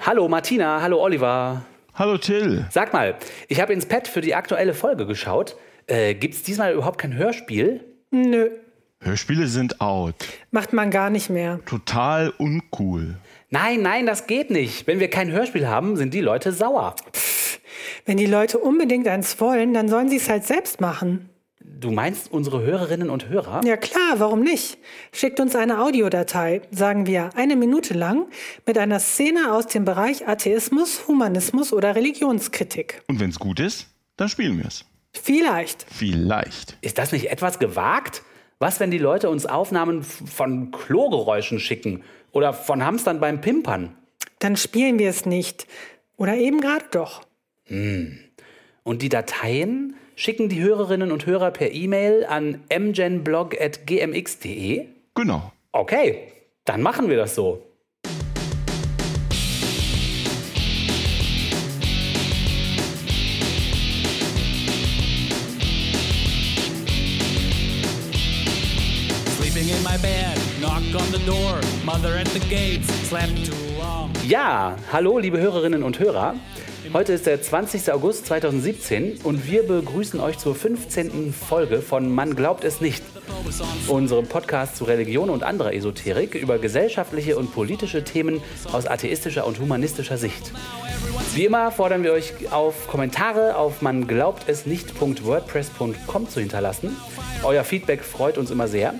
Hallo Martina, hallo Oliver. Hallo Till. Sag mal, ich habe ins Pad für die aktuelle Folge geschaut. Äh, Gibt es diesmal überhaupt kein Hörspiel? Nö, Hörspiele sind out. macht man gar nicht mehr. Total uncool. Nein, nein, das geht nicht. Wenn wir kein Hörspiel haben, sind die Leute sauer. Wenn die Leute unbedingt eins wollen, dann sollen sie es halt selbst machen. Du meinst unsere Hörerinnen und Hörer? Ja klar, warum nicht? Schickt uns eine Audiodatei, sagen wir, eine Minute lang, mit einer Szene aus dem Bereich Atheismus, Humanismus oder Religionskritik. Und wenn's gut ist, dann spielen wir's. Vielleicht. Vielleicht. Ist das nicht etwas gewagt? Was, wenn die Leute uns Aufnahmen von Klogeräuschen schicken oder von Hamstern beim Pimpern? Dann spielen wir es nicht. Oder eben gerade doch. Und die Dateien schicken die Hörerinnen und Hörer per E-Mail an mgenblog.gmx.de? Genau. Okay, dann machen wir das so. Ja, hallo liebe Hörerinnen und Hörer. Heute ist der 20. August 2017 und wir begrüßen euch zur 15. Folge von Man glaubt es nicht, unserem Podcast zu Religion und anderer Esoterik über gesellschaftliche und politische Themen aus atheistischer und humanistischer Sicht. Wie immer fordern wir euch auf, Kommentare auf man glaubt es nicht.wordpress.com zu hinterlassen. Euer Feedback freut uns immer sehr.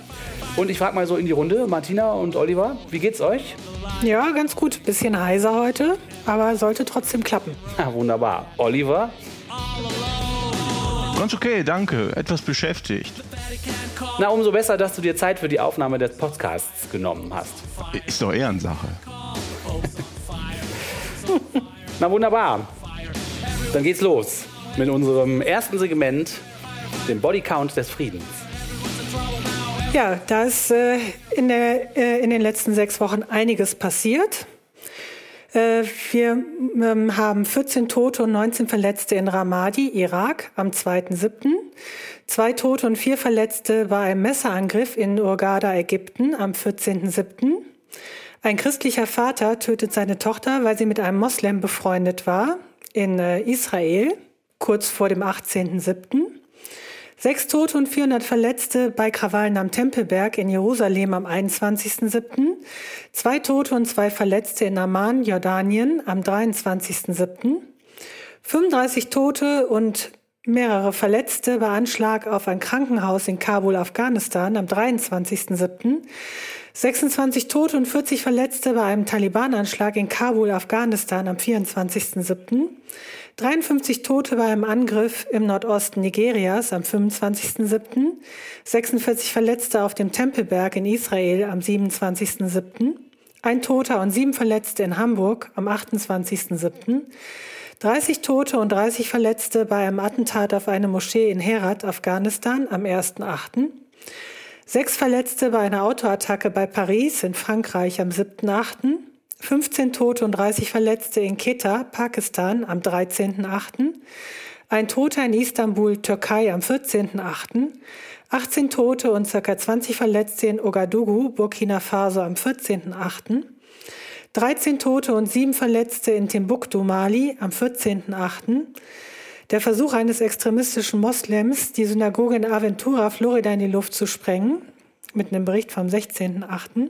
Und ich frage mal so in die Runde, Martina und Oliver, wie geht's euch? Ja, ganz gut. Bisschen heiser heute, aber sollte trotzdem klappen. Ah, wunderbar. Oliver? Ganz okay, danke. Etwas beschäftigt. Na, umso besser, dass du dir Zeit für die Aufnahme des Podcasts genommen hast. Ist doch Ehrensache. Na, wunderbar. Dann geht's los mit unserem ersten Segment, dem Bodycount des Friedens. Ja, da ist äh, in, der, äh, in den letzten sechs Wochen einiges passiert. Äh, wir ähm, haben 14 Tote und 19 Verletzte in Ramadi, Irak, am 2.7. Zwei Tote und vier Verletzte bei einem Messerangriff in Urgada, Ägypten, am 14.7. Ein christlicher Vater tötet seine Tochter, weil sie mit einem Moslem befreundet war, in Israel, kurz vor dem 18.7. Sechs Tote und 400 Verletzte bei Krawallen am Tempelberg in Jerusalem am 21.07. Zwei Tote und zwei Verletzte in Amman, Jordanien am 23.07. 35 Tote und mehrere Verletzte bei Anschlag auf ein Krankenhaus in Kabul, Afghanistan am 23.07. 26 Tote und 40 Verletzte bei einem Taliban-Anschlag in Kabul, Afghanistan am 24.07. 53 Tote bei einem Angriff im Nordosten Nigerias am 25.07., 46 Verletzte auf dem Tempelberg in Israel am 27.07., ein Toter und sieben Verletzte in Hamburg am 28.07., 30 Tote und 30 Verletzte bei einem Attentat auf eine Moschee in Herat, Afghanistan am 1.08., Sechs Verletzte bei einer Autoattacke bei Paris in Frankreich am 7.8., 15 Tote und 30 Verletzte in Quetta, Pakistan am 13.8., ein Toter in Istanbul, Türkei am 14.8., 18 Tote und ca. 20 Verletzte in Ouagadougou, Burkina Faso am 14.8., 13 Tote und 7 Verletzte in Timbuktu, Mali am 14.8., der Versuch eines extremistischen Moslems, die Synagoge in Aventura, Florida, in die Luft zu sprengen, mit einem Bericht vom 16.8.,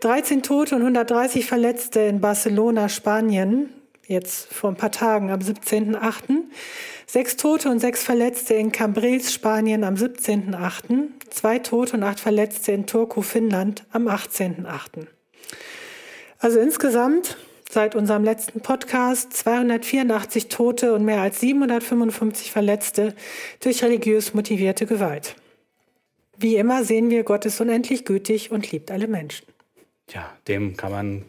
13 Tote und 130 Verletzte in Barcelona, Spanien, jetzt vor ein paar Tagen am 17.8. Sechs Tote und sechs Verletzte in Cambrils, Spanien am 17.8. Zwei Tote und acht Verletzte in Turku, Finnland am 18.8. Also insgesamt seit unserem letzten Podcast 284 Tote und mehr als 755 Verletzte durch religiös motivierte Gewalt. Wie immer sehen wir, Gott ist unendlich gütig und liebt alle Menschen. Tja, dem kann man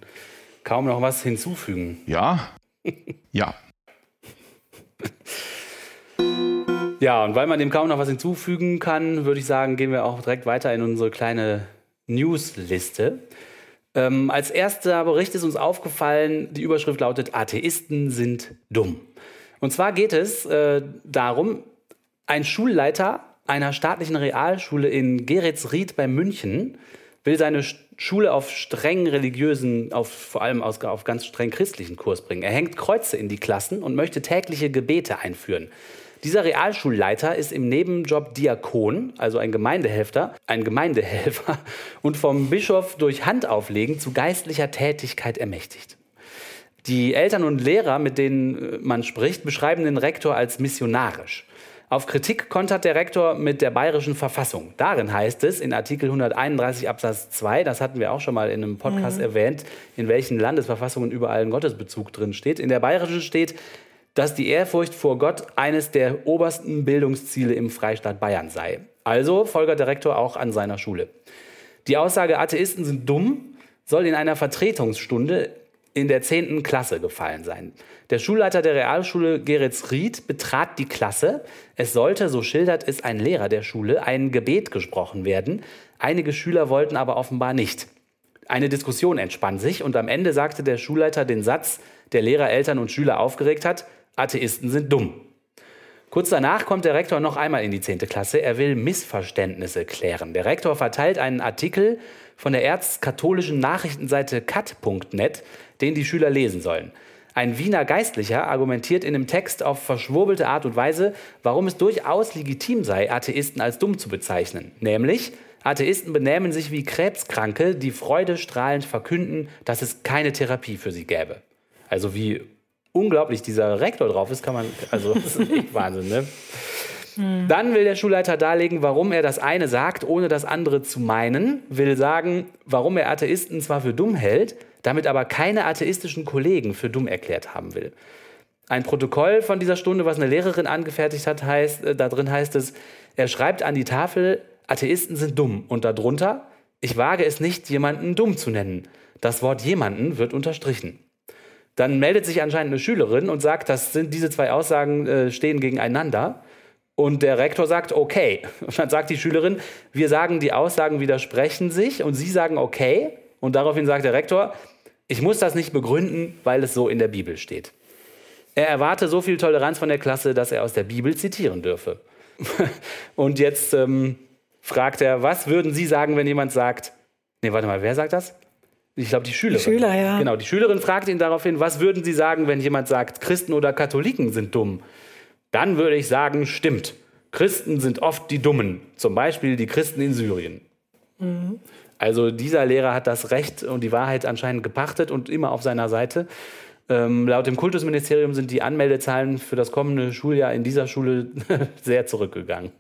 kaum noch was hinzufügen. Ja? Ja. Ja, und weil man dem kaum noch was hinzufügen kann, würde ich sagen, gehen wir auch direkt weiter in unsere kleine Newsliste. Ähm, als erster Bericht ist uns aufgefallen, die Überschrift lautet, Atheisten sind dumm. Und zwar geht es äh, darum, ein Schulleiter einer staatlichen Realschule in Geretsried bei München will seine Sch- Schule auf streng religiösen, auf, vor allem aus, auf ganz streng christlichen Kurs bringen. Er hängt Kreuze in die Klassen und möchte tägliche Gebete einführen. Dieser Realschulleiter ist im Nebenjob Diakon, also ein Gemeindehelfer, ein Gemeindehelfer und vom Bischof durch Handauflegen zu geistlicher Tätigkeit ermächtigt. Die Eltern und Lehrer, mit denen äh, man spricht, beschreiben den Rektor als missionarisch. Auf Kritik kontert der Rektor mit der bayerischen Verfassung. Darin heißt es in Artikel 131 Absatz 2, das hatten wir auch schon mal in einem Podcast erwähnt, in welchen Landesverfassungen überall ein Gottesbezug drin steht. In der bayerischen steht, dass die Ehrfurcht vor Gott eines der obersten Bildungsziele im Freistaat Bayern sei. Also folgert der Rektor auch an seiner Schule. Die Aussage, Atheisten sind dumm, soll in einer Vertretungsstunde in der 10. Klasse gefallen sein. Der Schulleiter der Realschule Geretsried betrat die Klasse. Es sollte, so schildert es ein Lehrer der Schule, ein Gebet gesprochen werden. Einige Schüler wollten aber offenbar nicht. Eine Diskussion entspann sich und am Ende sagte der Schulleiter den Satz, der Lehrer, Eltern und Schüler aufgeregt hat, Atheisten sind dumm. Kurz danach kommt der Rektor noch einmal in die 10. Klasse. Er will Missverständnisse klären. Der Rektor verteilt einen Artikel von der erzkatholischen Nachrichtenseite kat.net, den die Schüler lesen sollen. Ein Wiener Geistlicher argumentiert in dem Text auf verschwurbelte Art und Weise, warum es durchaus legitim sei, Atheisten als dumm zu bezeichnen. Nämlich, Atheisten benähmen sich wie Krebskranke, die freudestrahlend verkünden, dass es keine Therapie für sie gäbe. Also wie unglaublich dieser Rektor drauf ist, kann man, also das ist echt Wahnsinn, ne? Dann will der Schulleiter darlegen, warum er das eine sagt, ohne das andere zu meinen, will sagen, warum er Atheisten zwar für dumm hält, damit aber keine atheistischen Kollegen für dumm erklärt haben will. Ein Protokoll von dieser Stunde, was eine Lehrerin angefertigt hat, heißt, äh, da drin heißt es, er schreibt an die Tafel, Atheisten sind dumm und darunter, ich wage es nicht, jemanden dumm zu nennen. Das Wort jemanden wird unterstrichen. Dann meldet sich anscheinend eine Schülerin und sagt, das sind diese zwei Aussagen äh, stehen gegeneinander. Und der Rektor sagt, okay. Und dann sagt die Schülerin, wir sagen, die Aussagen widersprechen sich. Und sie sagen, okay. Und daraufhin sagt der Rektor, ich muss das nicht begründen, weil es so in der Bibel steht. Er erwarte so viel Toleranz von der Klasse, dass er aus der Bibel zitieren dürfe. Und jetzt ähm, fragt er, was würden Sie sagen, wenn jemand sagt, nee, warte mal, wer sagt das? Ich glaube, die Schülerin. Die Schüler, ja. Genau, die Schülerin fragt ihn daraufhin, was würden Sie sagen, wenn jemand sagt, Christen oder Katholiken sind dumm? Dann würde ich sagen, stimmt. Christen sind oft die Dummen. Zum Beispiel die Christen in Syrien. Mhm. Also dieser Lehrer hat das Recht und die Wahrheit anscheinend gepachtet und immer auf seiner Seite. Ähm, laut dem Kultusministerium sind die Anmeldezahlen für das kommende Schuljahr in dieser Schule sehr zurückgegangen.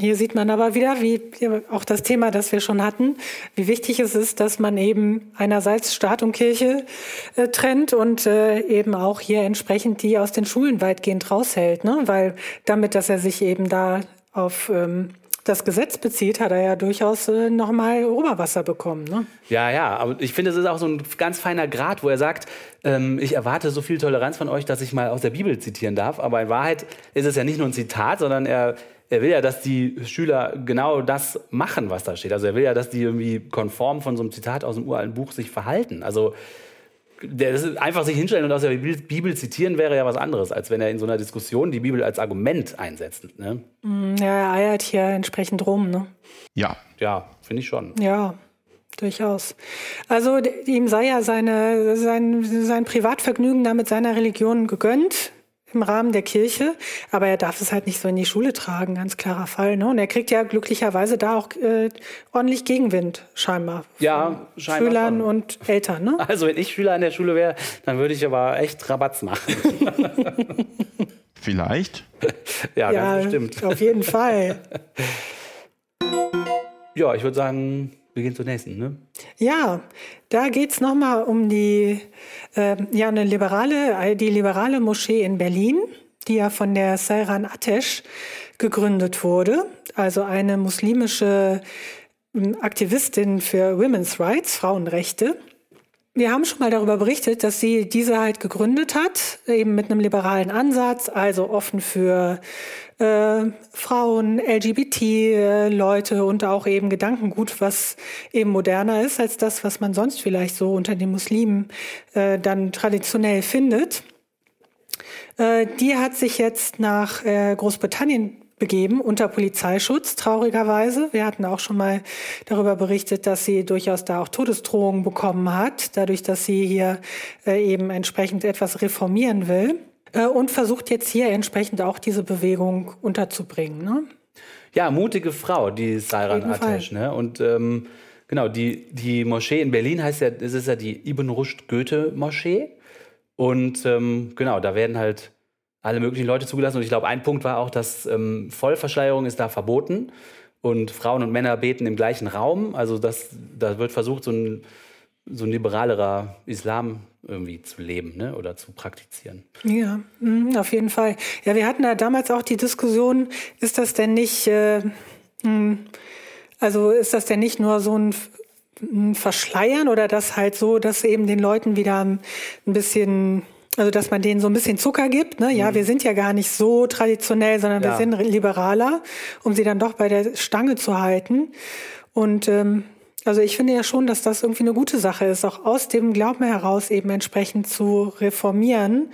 Hier sieht man aber wieder, wie auch das Thema, das wir schon hatten, wie wichtig es ist, dass man eben einerseits Staat und Kirche äh, trennt und äh, eben auch hier entsprechend die aus den Schulen weitgehend raushält, ne? Weil damit, dass er sich eben da auf ähm, das Gesetz bezieht, hat er ja durchaus äh, nochmal Oberwasser bekommen. Ne? Ja, ja, aber ich finde, es ist auch so ein ganz feiner Grad, wo er sagt, ähm, ich erwarte so viel Toleranz von euch, dass ich mal aus der Bibel zitieren darf. Aber in Wahrheit ist es ja nicht nur ein Zitat, sondern er, er will ja, dass die Schüler genau das machen, was da steht. Also er will ja, dass die irgendwie konform von so einem Zitat aus dem uralten Buch sich verhalten. Also einfach sich hinstellen und aus der Bibel, Bibel zitieren wäre ja was anderes, als wenn er in so einer Diskussion die Bibel als Argument einsetzt. Ne? Ja, er eiert hier entsprechend rum. Ne? Ja, Ja, finde ich schon. Ja, durchaus. Also ihm sei ja seine, sein, sein Privatvergnügen da mit seiner Religion gegönnt im Rahmen der Kirche, aber er darf es halt nicht so in die Schule tragen, ganz klarer Fall. Ne? Und er kriegt ja glücklicherweise da auch äh, ordentlich Gegenwind, scheinbar. Ja, von scheinbar Schülern schon. und Eltern. Ne? Also wenn ich Schüler an der Schule wäre, dann würde ich aber echt Rabatz machen. vielleicht. ja, Ja, ganz bestimmt. auf jeden Fall. Ja, ich würde sagen, gehen zur nächsten. Ne? Ja, da geht's noch nochmal um die, ähm, ja, eine liberale, äh, die liberale Moschee in Berlin, die ja von der Seyran Atesh gegründet wurde. Also eine muslimische ähm, Aktivistin für Women's Rights, Frauenrechte. Wir haben schon mal darüber berichtet, dass sie diese halt gegründet hat, eben mit einem liberalen Ansatz, also offen für äh, Frauen, LGBT-Leute und auch eben Gedankengut, was eben moderner ist als das, was man sonst vielleicht so unter den Muslimen äh, dann traditionell findet. Äh, die hat sich jetzt nach äh, Großbritannien begeben unter Polizeischutz, traurigerweise. Wir hatten auch schon mal darüber berichtet, dass sie durchaus da auch Todesdrohungen bekommen hat, dadurch, dass sie hier äh, eben entsprechend etwas reformieren will äh, und versucht jetzt hier entsprechend auch diese Bewegung unterzubringen. Ne? Ja, mutige Frau, die Fall. Atesh. Ne? Und ähm, genau, die, die Moschee in Berlin heißt ja, es ist ja die Ibn Rushd Goethe Moschee. Und ähm, genau, da werden halt alle möglichen Leute zugelassen. Und ich glaube, ein Punkt war auch, dass ähm, Vollverschleierung ist da verboten. Und Frauen und Männer beten im gleichen Raum. Also das, da wird versucht, so ein, so ein liberalerer Islam irgendwie zu leben ne? oder zu praktizieren. Ja, mhm, auf jeden Fall. Ja, wir hatten ja damals auch die Diskussion, ist das denn nicht, äh, mh, also ist das denn nicht nur so ein, Verschleiern oder das halt so, dass eben den Leuten wieder ein bisschen also, dass man denen so ein bisschen Zucker gibt. Ne? Ja, wir sind ja gar nicht so traditionell, sondern wir Ja. sind liberaler, um sie dann doch bei der Stange zu halten. Und ähm, also ich finde ja schon, dass das irgendwie eine gute Sache ist, auch aus dem Glauben heraus eben entsprechend zu reformieren.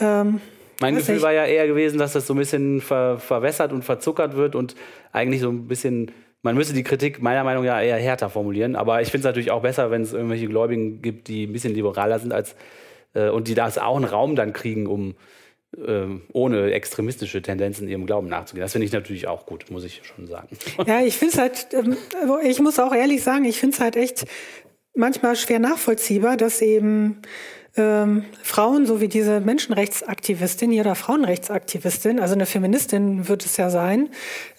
Ähm, Mein Gefühl ich. war ja eher gewesen, dass das so ein bisschen ver verwässert und verzuckert wird und eigentlich so ein bisschen. Man müsste die Kritik meiner Meinung nach eher härter formulieren, aber ich finde es natürlich auch besser, wenn es irgendwelche Gläubigen gibt, die ein bisschen liberaler sind als äh, und die das auch einen Raum dann kriegen, um ähm, ohne extremistische Tendenzen ihrem Glauben nachzugehen. Das finde ich natürlich auch gut, muss ich schon sagen. Ja, ich finde es halt, ähm, also ich muss auch ehrlich sagen, ich finde es halt echt manchmal schwer nachvollziehbar, dass eben ähm, Frauen, so wie diese Menschenrechtsaktivistin hier oder Frauenrechtsaktivistin, also eine Feministin wird es ja sein,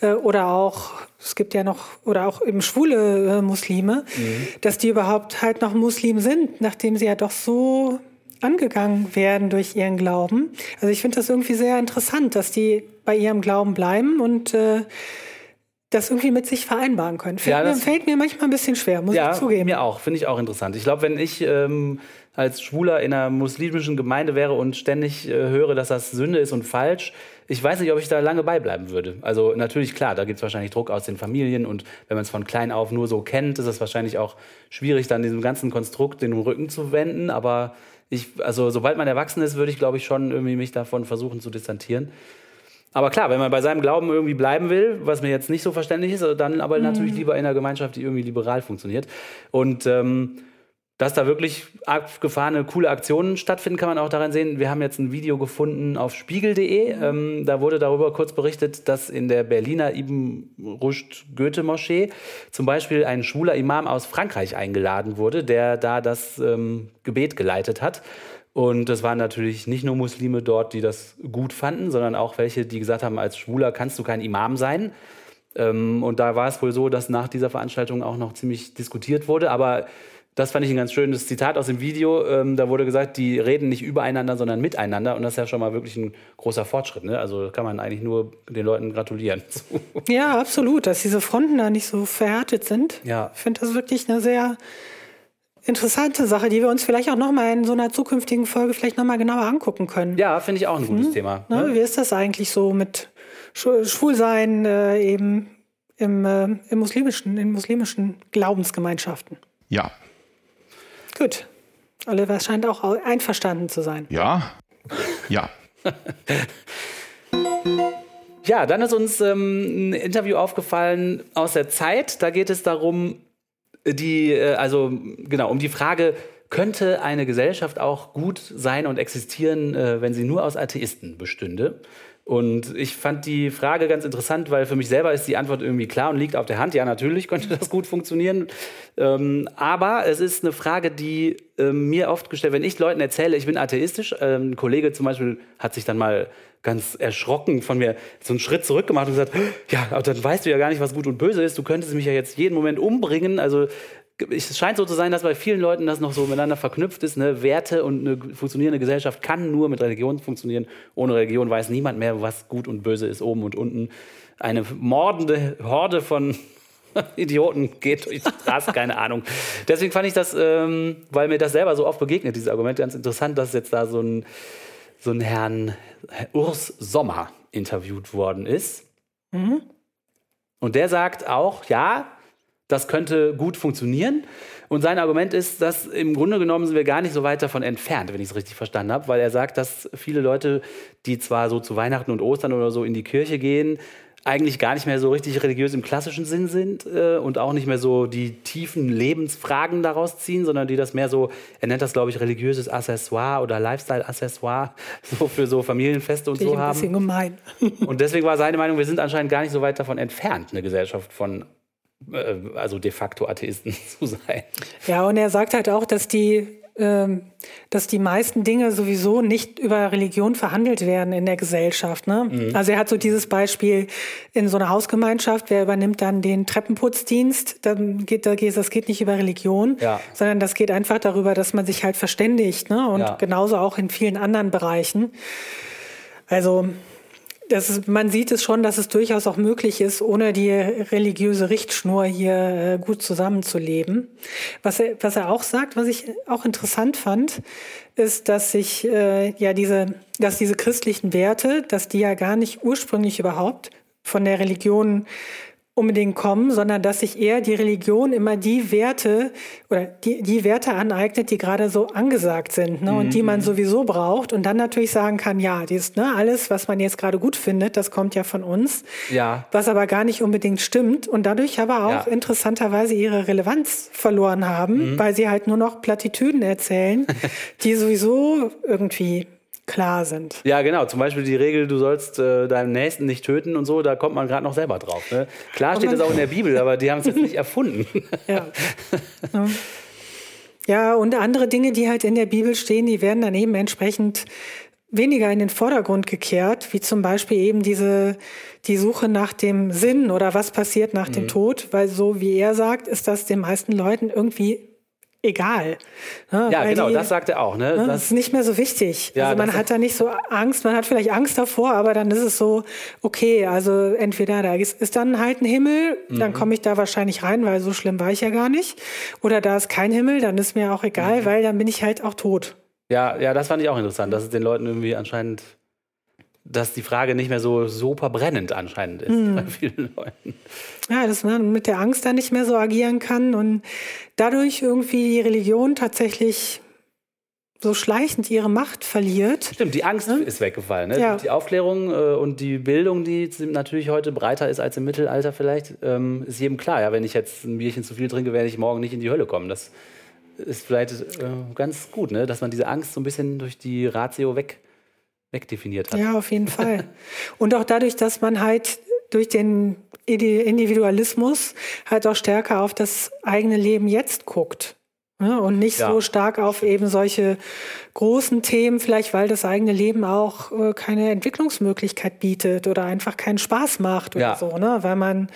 äh, oder auch, es gibt ja noch, oder auch eben schwule äh, Muslime, dass die überhaupt halt noch Muslim sind, nachdem sie ja doch so angegangen werden durch ihren Glauben. Also ich finde das irgendwie sehr interessant, dass die bei ihrem Glauben bleiben und äh, das irgendwie mit sich vereinbaren können. Fällt, Ja, mir, fällt mir manchmal ein bisschen schwer, muss ja, ich zugeben. mir auch, finde ich auch interessant. Ich glaube, wenn ich ähm, als Schwuler in einer muslimischen Gemeinde wäre und ständig äh, höre, dass das Sünde ist und falsch, ich weiß nicht, ob ich da lange beibleiben würde. Also natürlich, klar, da gibt es wahrscheinlich Druck aus den Familien und wenn man es von klein auf nur so kennt, ist es wahrscheinlich auch schwierig, dann diesem ganzen Konstrukt den Rücken zu wenden. Aber ich, also sobald man erwachsen ist, würde ich, glaube ich, schon irgendwie mich davon versuchen zu distanzieren. Aber klar, wenn man bei seinem Glauben irgendwie bleiben will, was mir jetzt nicht so verständlich ist, dann aber natürlich lieber in einer Gemeinschaft, die irgendwie liberal funktioniert. Und ähm, dass da wirklich abgefahrene, coole Aktionen stattfinden, kann man auch daran sehen. Wir haben jetzt ein Video gefunden auf spiegel.de. Ähm, da wurde darüber kurz berichtet, dass in der Berliner Ibn Rushd Goethe Moschee zum Beispiel ein schwuler Imam aus Frankreich eingeladen wurde, der da das ähm, Gebet geleitet hat. Und es waren natürlich nicht nur Muslime dort, die das gut fanden, sondern auch welche, die gesagt haben, als Schwuler kannst du kein Imam sein. Ähm, und da war es wohl so, dass nach dieser Veranstaltung auch noch ziemlich diskutiert wurde. Aber das fand ich ein ganz schönes Zitat aus dem Video. Ähm, da wurde gesagt, die reden nicht übereinander, sondern miteinander. Und das ist ja schon mal wirklich ein großer Fortschritt. Ne? Also kann man eigentlich nur den Leuten gratulieren. Ja, absolut, dass diese Fronten da nicht so verhärtet sind. Ja. Ich finde das wirklich eine sehr interessante Sache, die wir uns vielleicht auch nochmal in so einer zukünftigen Folge vielleicht nochmal genauer angucken können. ja, finde ich auch ein gutes Thema. Ne? Ne? Wie ist das eigentlich so mit Schw- Schwulsein äh, eben im, äh, im muslimischen, in muslimischen Glaubensgemeinschaften? Ja. Gut. Oliver scheint auch au- einverstanden zu sein. Ja. Ja. Ja, dann ist uns ähm, ein Interview aufgefallen aus der Zeit. Da geht es darum, die, äh, also genau, um die Frage, könnte eine Gesellschaft auch gut sein und existieren, äh, wenn sie nur aus Atheisten bestünde? Und ich fand die Frage ganz interessant, weil für mich selber ist die Antwort irgendwie klar und liegt auf der Hand. Ja, natürlich könnte das gut funktionieren. Ähm, aber es ist eine Frage, die ähm, mir oft gestellt, wenn ich Leuten erzähle, ich bin atheistisch, ähm, ein Kollege zum Beispiel hat sich dann mal ganz erschrocken von mir so einen Schritt zurück gemacht und gesagt, ja, aber dann weißt du ja gar nicht, was gut und böse ist. Du könntest mich ja jetzt jeden Moment umbringen. Also es scheint so zu sein, dass bei vielen Leuten das noch so miteinander verknüpft ist. Ne? Werte und eine funktionierende Gesellschaft kann nur mit Religion funktionieren. Ohne Religion weiß niemand mehr, was gut und böse ist, oben und unten. Eine mordende Horde von Idioten geht durch die Straße, keine Ahnung. Deswegen fand ich das, ähm, weil mir das selber so oft begegnet, dieses Argument, ganz interessant, dass jetzt da so ein, so ein Herrn Urs Sommer interviewt worden ist. Und der sagt auch, ja, das könnte gut funktionieren. Und sein Argument ist, dass im Grunde genommen sind wir gar nicht so weit davon entfernt, wenn ich es richtig verstanden habe, weil er sagt, dass viele Leute, die zwar so zu Weihnachten und Ostern oder so in die Kirche gehen, eigentlich gar nicht mehr so richtig religiös im klassischen Sinn sind äh, und auch nicht mehr so die tiefen Lebensfragen daraus ziehen, sondern die das mehr so, er nennt das, glaube ich, religiöses Accessoire oder Lifestyle-Accessoire, so für so Familienfeste und ich so ein haben. bisschen gemein. Und deswegen war seine Meinung, wir sind anscheinend gar nicht so weit davon entfernt, eine Gesellschaft von, also de facto Atheisten zu sein. Ja, und er sagt halt auch, dass die, ähm, dass die meisten Dinge sowieso nicht über Religion verhandelt werden in der Gesellschaft. Ne? Mhm. Also er hat so dieses Beispiel in so einer Hausgemeinschaft, wer übernimmt dann den Treppenputzdienst? Dann geht, da geht, das geht nicht über Religion, Ja. sondern das geht einfach darüber, dass man sich halt verständigt. Ne? Und Ja. genauso auch in vielen anderen Bereichen. Also ist, man sieht es schon, dass es durchaus auch möglich ist, ohne die religiöse Richtschnur hier äh, gut zusammenzuleben. Was er, was er auch sagt, was ich auch interessant fand, ist, dass sich äh, ja diese, dass diese christlichen Werte, dass die ja gar nicht ursprünglich überhaupt von der Religion unbedingt kommen, sondern dass sich eher die Religion immer die Werte oder die, die Werte aneignet, die gerade so angesagt sind ne, und die man sowieso braucht und dann natürlich sagen kann, ja, dies, ne, alles, was man jetzt gerade gut findet, das kommt ja von uns, Ja. was aber gar nicht unbedingt stimmt und dadurch aber auch Ja. interessanterweise ihre Relevanz verloren haben, weil sie halt nur noch Plattitüden erzählen, die sowieso irgendwie klar sind. Ja, genau. Zum Beispiel die Regel, du sollst äh, deinen Nächsten nicht töten und so, da kommt man gerade noch selber drauf. Ne? Klar steht das auch in der Bibel, aber die haben es jetzt nicht erfunden. Ja. Ja. ja, und andere Dinge, die halt in der Bibel stehen, die werden dann eben entsprechend weniger in den Vordergrund gekehrt, wie zum Beispiel eben diese, die Suche nach dem Sinn oder was passiert nach Mhm. dem Tod, weil so wie er sagt, ist das den meisten Leuten irgendwie egal. Ne, Ja, weil genau, die- das sagt er auch. Ne? Ne, Das ist nicht mehr so wichtig. Ja, also man hat da nicht so Angst, man hat vielleicht Angst davor, aber dann ist es so, okay, also entweder da ist, ist dann halt ein Himmel, dann Mhm. komme ich da wahrscheinlich rein, weil so schlimm war ich ja gar nicht. Oder da ist kein Himmel, dann ist mir auch egal, Mhm. weil dann bin ich halt auch tot. ja, ja, das fand ich auch interessant, dass es den Leuten irgendwie anscheinend, dass die Frage nicht mehr so super brennend anscheinend ist Hm. bei vielen Leuten. Ja, dass man mit der Angst dann nicht mehr so agieren kann und dadurch irgendwie die Religion tatsächlich so schleichend ihre Macht verliert. Stimmt, die Angst ist weggefallen. Ne? Ja. Die Aufklärung äh, und die Bildung, die natürlich heute breiter ist als im Mittelalter vielleicht, ähm, ist jedem klar. Ja, wenn ich jetzt ein Bierchen zu viel trinke, werde ich morgen nicht in die Hölle kommen. Das ist vielleicht äh, ganz gut, ne? dass man diese Angst so ein bisschen durch die Ratio weg, wegdefiniert hat. Ja, auf jeden Fall. Und auch dadurch, dass man halt durch den Individualismus halt auch stärker auf das eigene Leben jetzt guckt. Ne? Und nicht Ja. so stark auf eben solche großen Themen, vielleicht weil das eigene Leben auch äh, keine Entwicklungsmöglichkeit bietet oder einfach keinen Spaß macht oder Ja. so, ne? Weil man,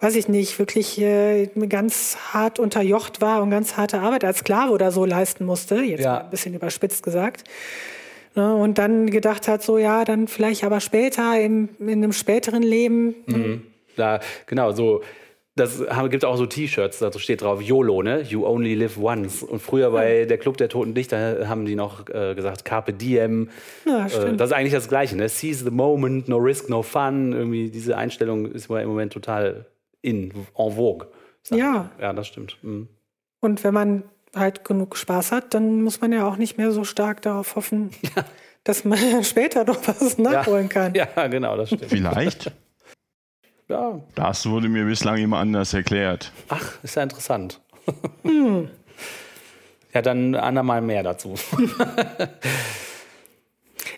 weiß ich nicht, wirklich äh, ganz hart unterjocht war und ganz harte Arbeit als Sklave oder so leisten musste, jetzt Ja. mal ein bisschen überspitzt gesagt. Ne, und dann gedacht hat, so ja, dann vielleicht aber später im, in einem späteren Leben. Mhm. Da, genau, so. Das haben- gibt auch so T-Shirts, da steht drauf YOLO, ne? You only live once. Und früher bei der Club der Toten Dichter haben die noch äh, gesagt Carpe Diem. Ja, äh, stimmt. das ist eigentlich das Gleiche, ne? Seize the moment, no risk, no fun. Irgendwie diese Einstellung ist im Moment total in, en vogue. Ja. Ja, das stimmt. Mhm. Und wenn man halt genug Spaß hat, dann muss man ja auch nicht mehr so stark darauf hoffen, dass man später noch was nachholen kann. Ja, genau, das stimmt. Vielleicht. ja. Das wurde mir bislang immer anders erklärt. Ach, ist ja interessant. Hm. Ja, dann andermal mehr dazu.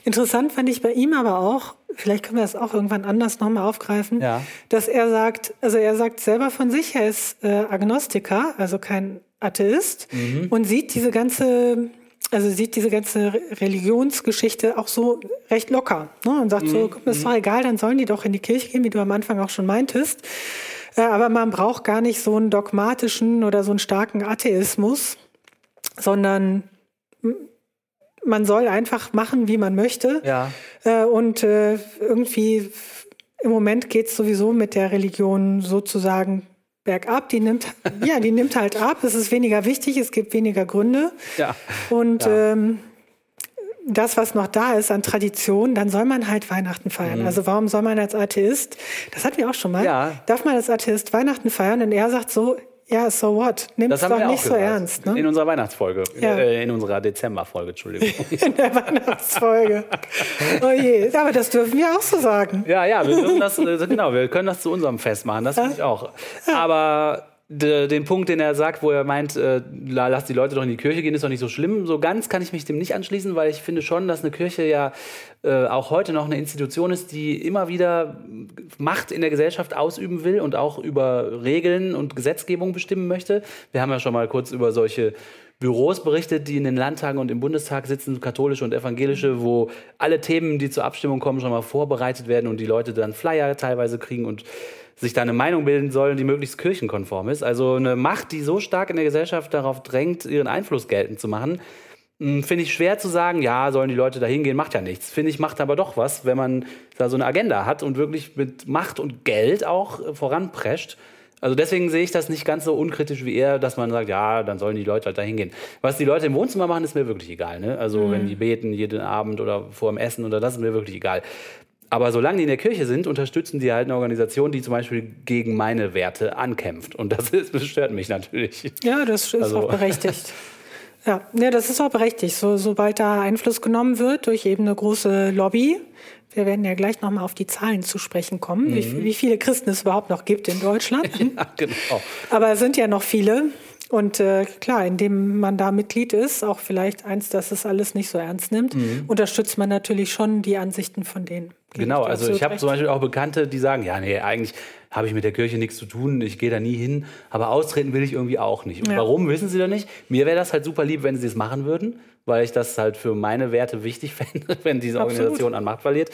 Interessant fand ich bei ihm aber auch, vielleicht können wir das auch irgendwann anders nochmal aufgreifen, Ja. dass er sagt, also er sagt selber von sich, er ist äh, Agnostiker, also kein Atheist Mhm. und sieht diese ganze, also sieht diese ganze Re- Religionsgeschichte auch so recht locker ne? und sagt Mhm. so, komm, ist doch egal, dann sollen die doch in die Kirche gehen, wie du am Anfang auch schon meintest. Äh, aber man braucht gar nicht so einen dogmatischen oder so einen starken Atheismus, sondern man soll einfach machen, wie man möchte. Ja. Äh, und äh, irgendwie im Moment geht es sowieso mit der Religion sozusagen bergab. Die nimmt, ja, die nimmt halt ab. Es ist weniger wichtig, es gibt weniger Gründe. Ja. Und Ja. ähm, das, was noch da ist an Tradition, dann soll man halt Weihnachten feiern. Also warum soll man als Atheist, das hatten wir auch schon mal, Ja. darf man als Atheist Weihnachten feiern? Und er sagt so, ja, so what? Nimm es doch nicht so ernst, ne? In unserer Weihnachtsfolge. Ja. Äh, in unserer Dezemberfolge, Entschuldigung. In der Weihnachtsfolge. Oh je, aber das dürfen wir auch so sagen. Ja, ja, wir dürfen das, äh, genau, wir können das zu unserem Fest machen, das finde ich auch. Aber den Punkt, den er sagt, wo er meint, äh, la- lass die Leute doch in die Kirche gehen, ist doch nicht so schlimm. So ganz kann ich mich dem nicht anschließen, weil ich finde schon, dass eine Kirche ja äh, auch heute noch eine Institution ist, die immer wieder Macht in der Gesellschaft ausüben will und auch über Regeln und Gesetzgebung bestimmen möchte. Wir haben ja schon mal kurz über solche Büros berichtet, die in den Landtagen und im Bundestag sitzen, katholische und evangelische, wo alle Themen, die zur Abstimmung kommen, schon mal vorbereitet werden und die Leute dann Flyer teilweise kriegen und sich da eine Meinung bilden sollen, die möglichst kirchenkonform ist. Also eine Macht, die so stark in der Gesellschaft darauf drängt, ihren Einfluss geltend zu machen, mh, finde ich schwer zu sagen, ja, sollen die Leute da hingehen, macht ja nichts. Finde ich, macht aber doch was, wenn man da so eine Agenda hat und wirklich mit Macht und Geld auch voranprescht. Also deswegen sehe ich das nicht ganz so unkritisch wie er, dass man sagt, ja, dann sollen die Leute halt da hingehen. Was die Leute im Wohnzimmer machen, ist mir wirklich egal. Ne? Also wenn die beten jeden Abend oder vor dem Essen oder das ist mir wirklich egal. Aber solange die in der Kirche sind, unterstützen die halt eine Organisation, die zum Beispiel gegen meine Werte ankämpft. Und das, ist, das stört mich natürlich. Ja, das ist Also- auch berechtigt. Ja, ja, das ist auch berechtigt. So, sobald da Einfluss genommen wird durch eben eine große Lobby, wir werden ja gleich nochmal auf die Zahlen zu sprechen kommen, Mhm. wie, wie viele Christen es überhaupt noch gibt in Deutschland. Ja, genau. Aber es sind ja noch viele. Und äh, klar, indem man da Mitglied ist, auch vielleicht eins, dass es alles nicht so ernst nimmt, unterstützt man natürlich schon die Ansichten von denen. Mhm. Genau, also ich habe zum Beispiel auch Bekannte, die sagen, ja, nee, eigentlich habe ich mit der Kirche nichts zu tun, ich gehe da nie hin, aber austreten will ich irgendwie auch nicht. Und Ja. warum, wissen sie doch nicht. Mir wäre das halt super lieb, wenn sie es machen würden, weil ich das halt für meine Werte wichtig fände, wenn diese Absolut. Organisation an Macht verliert.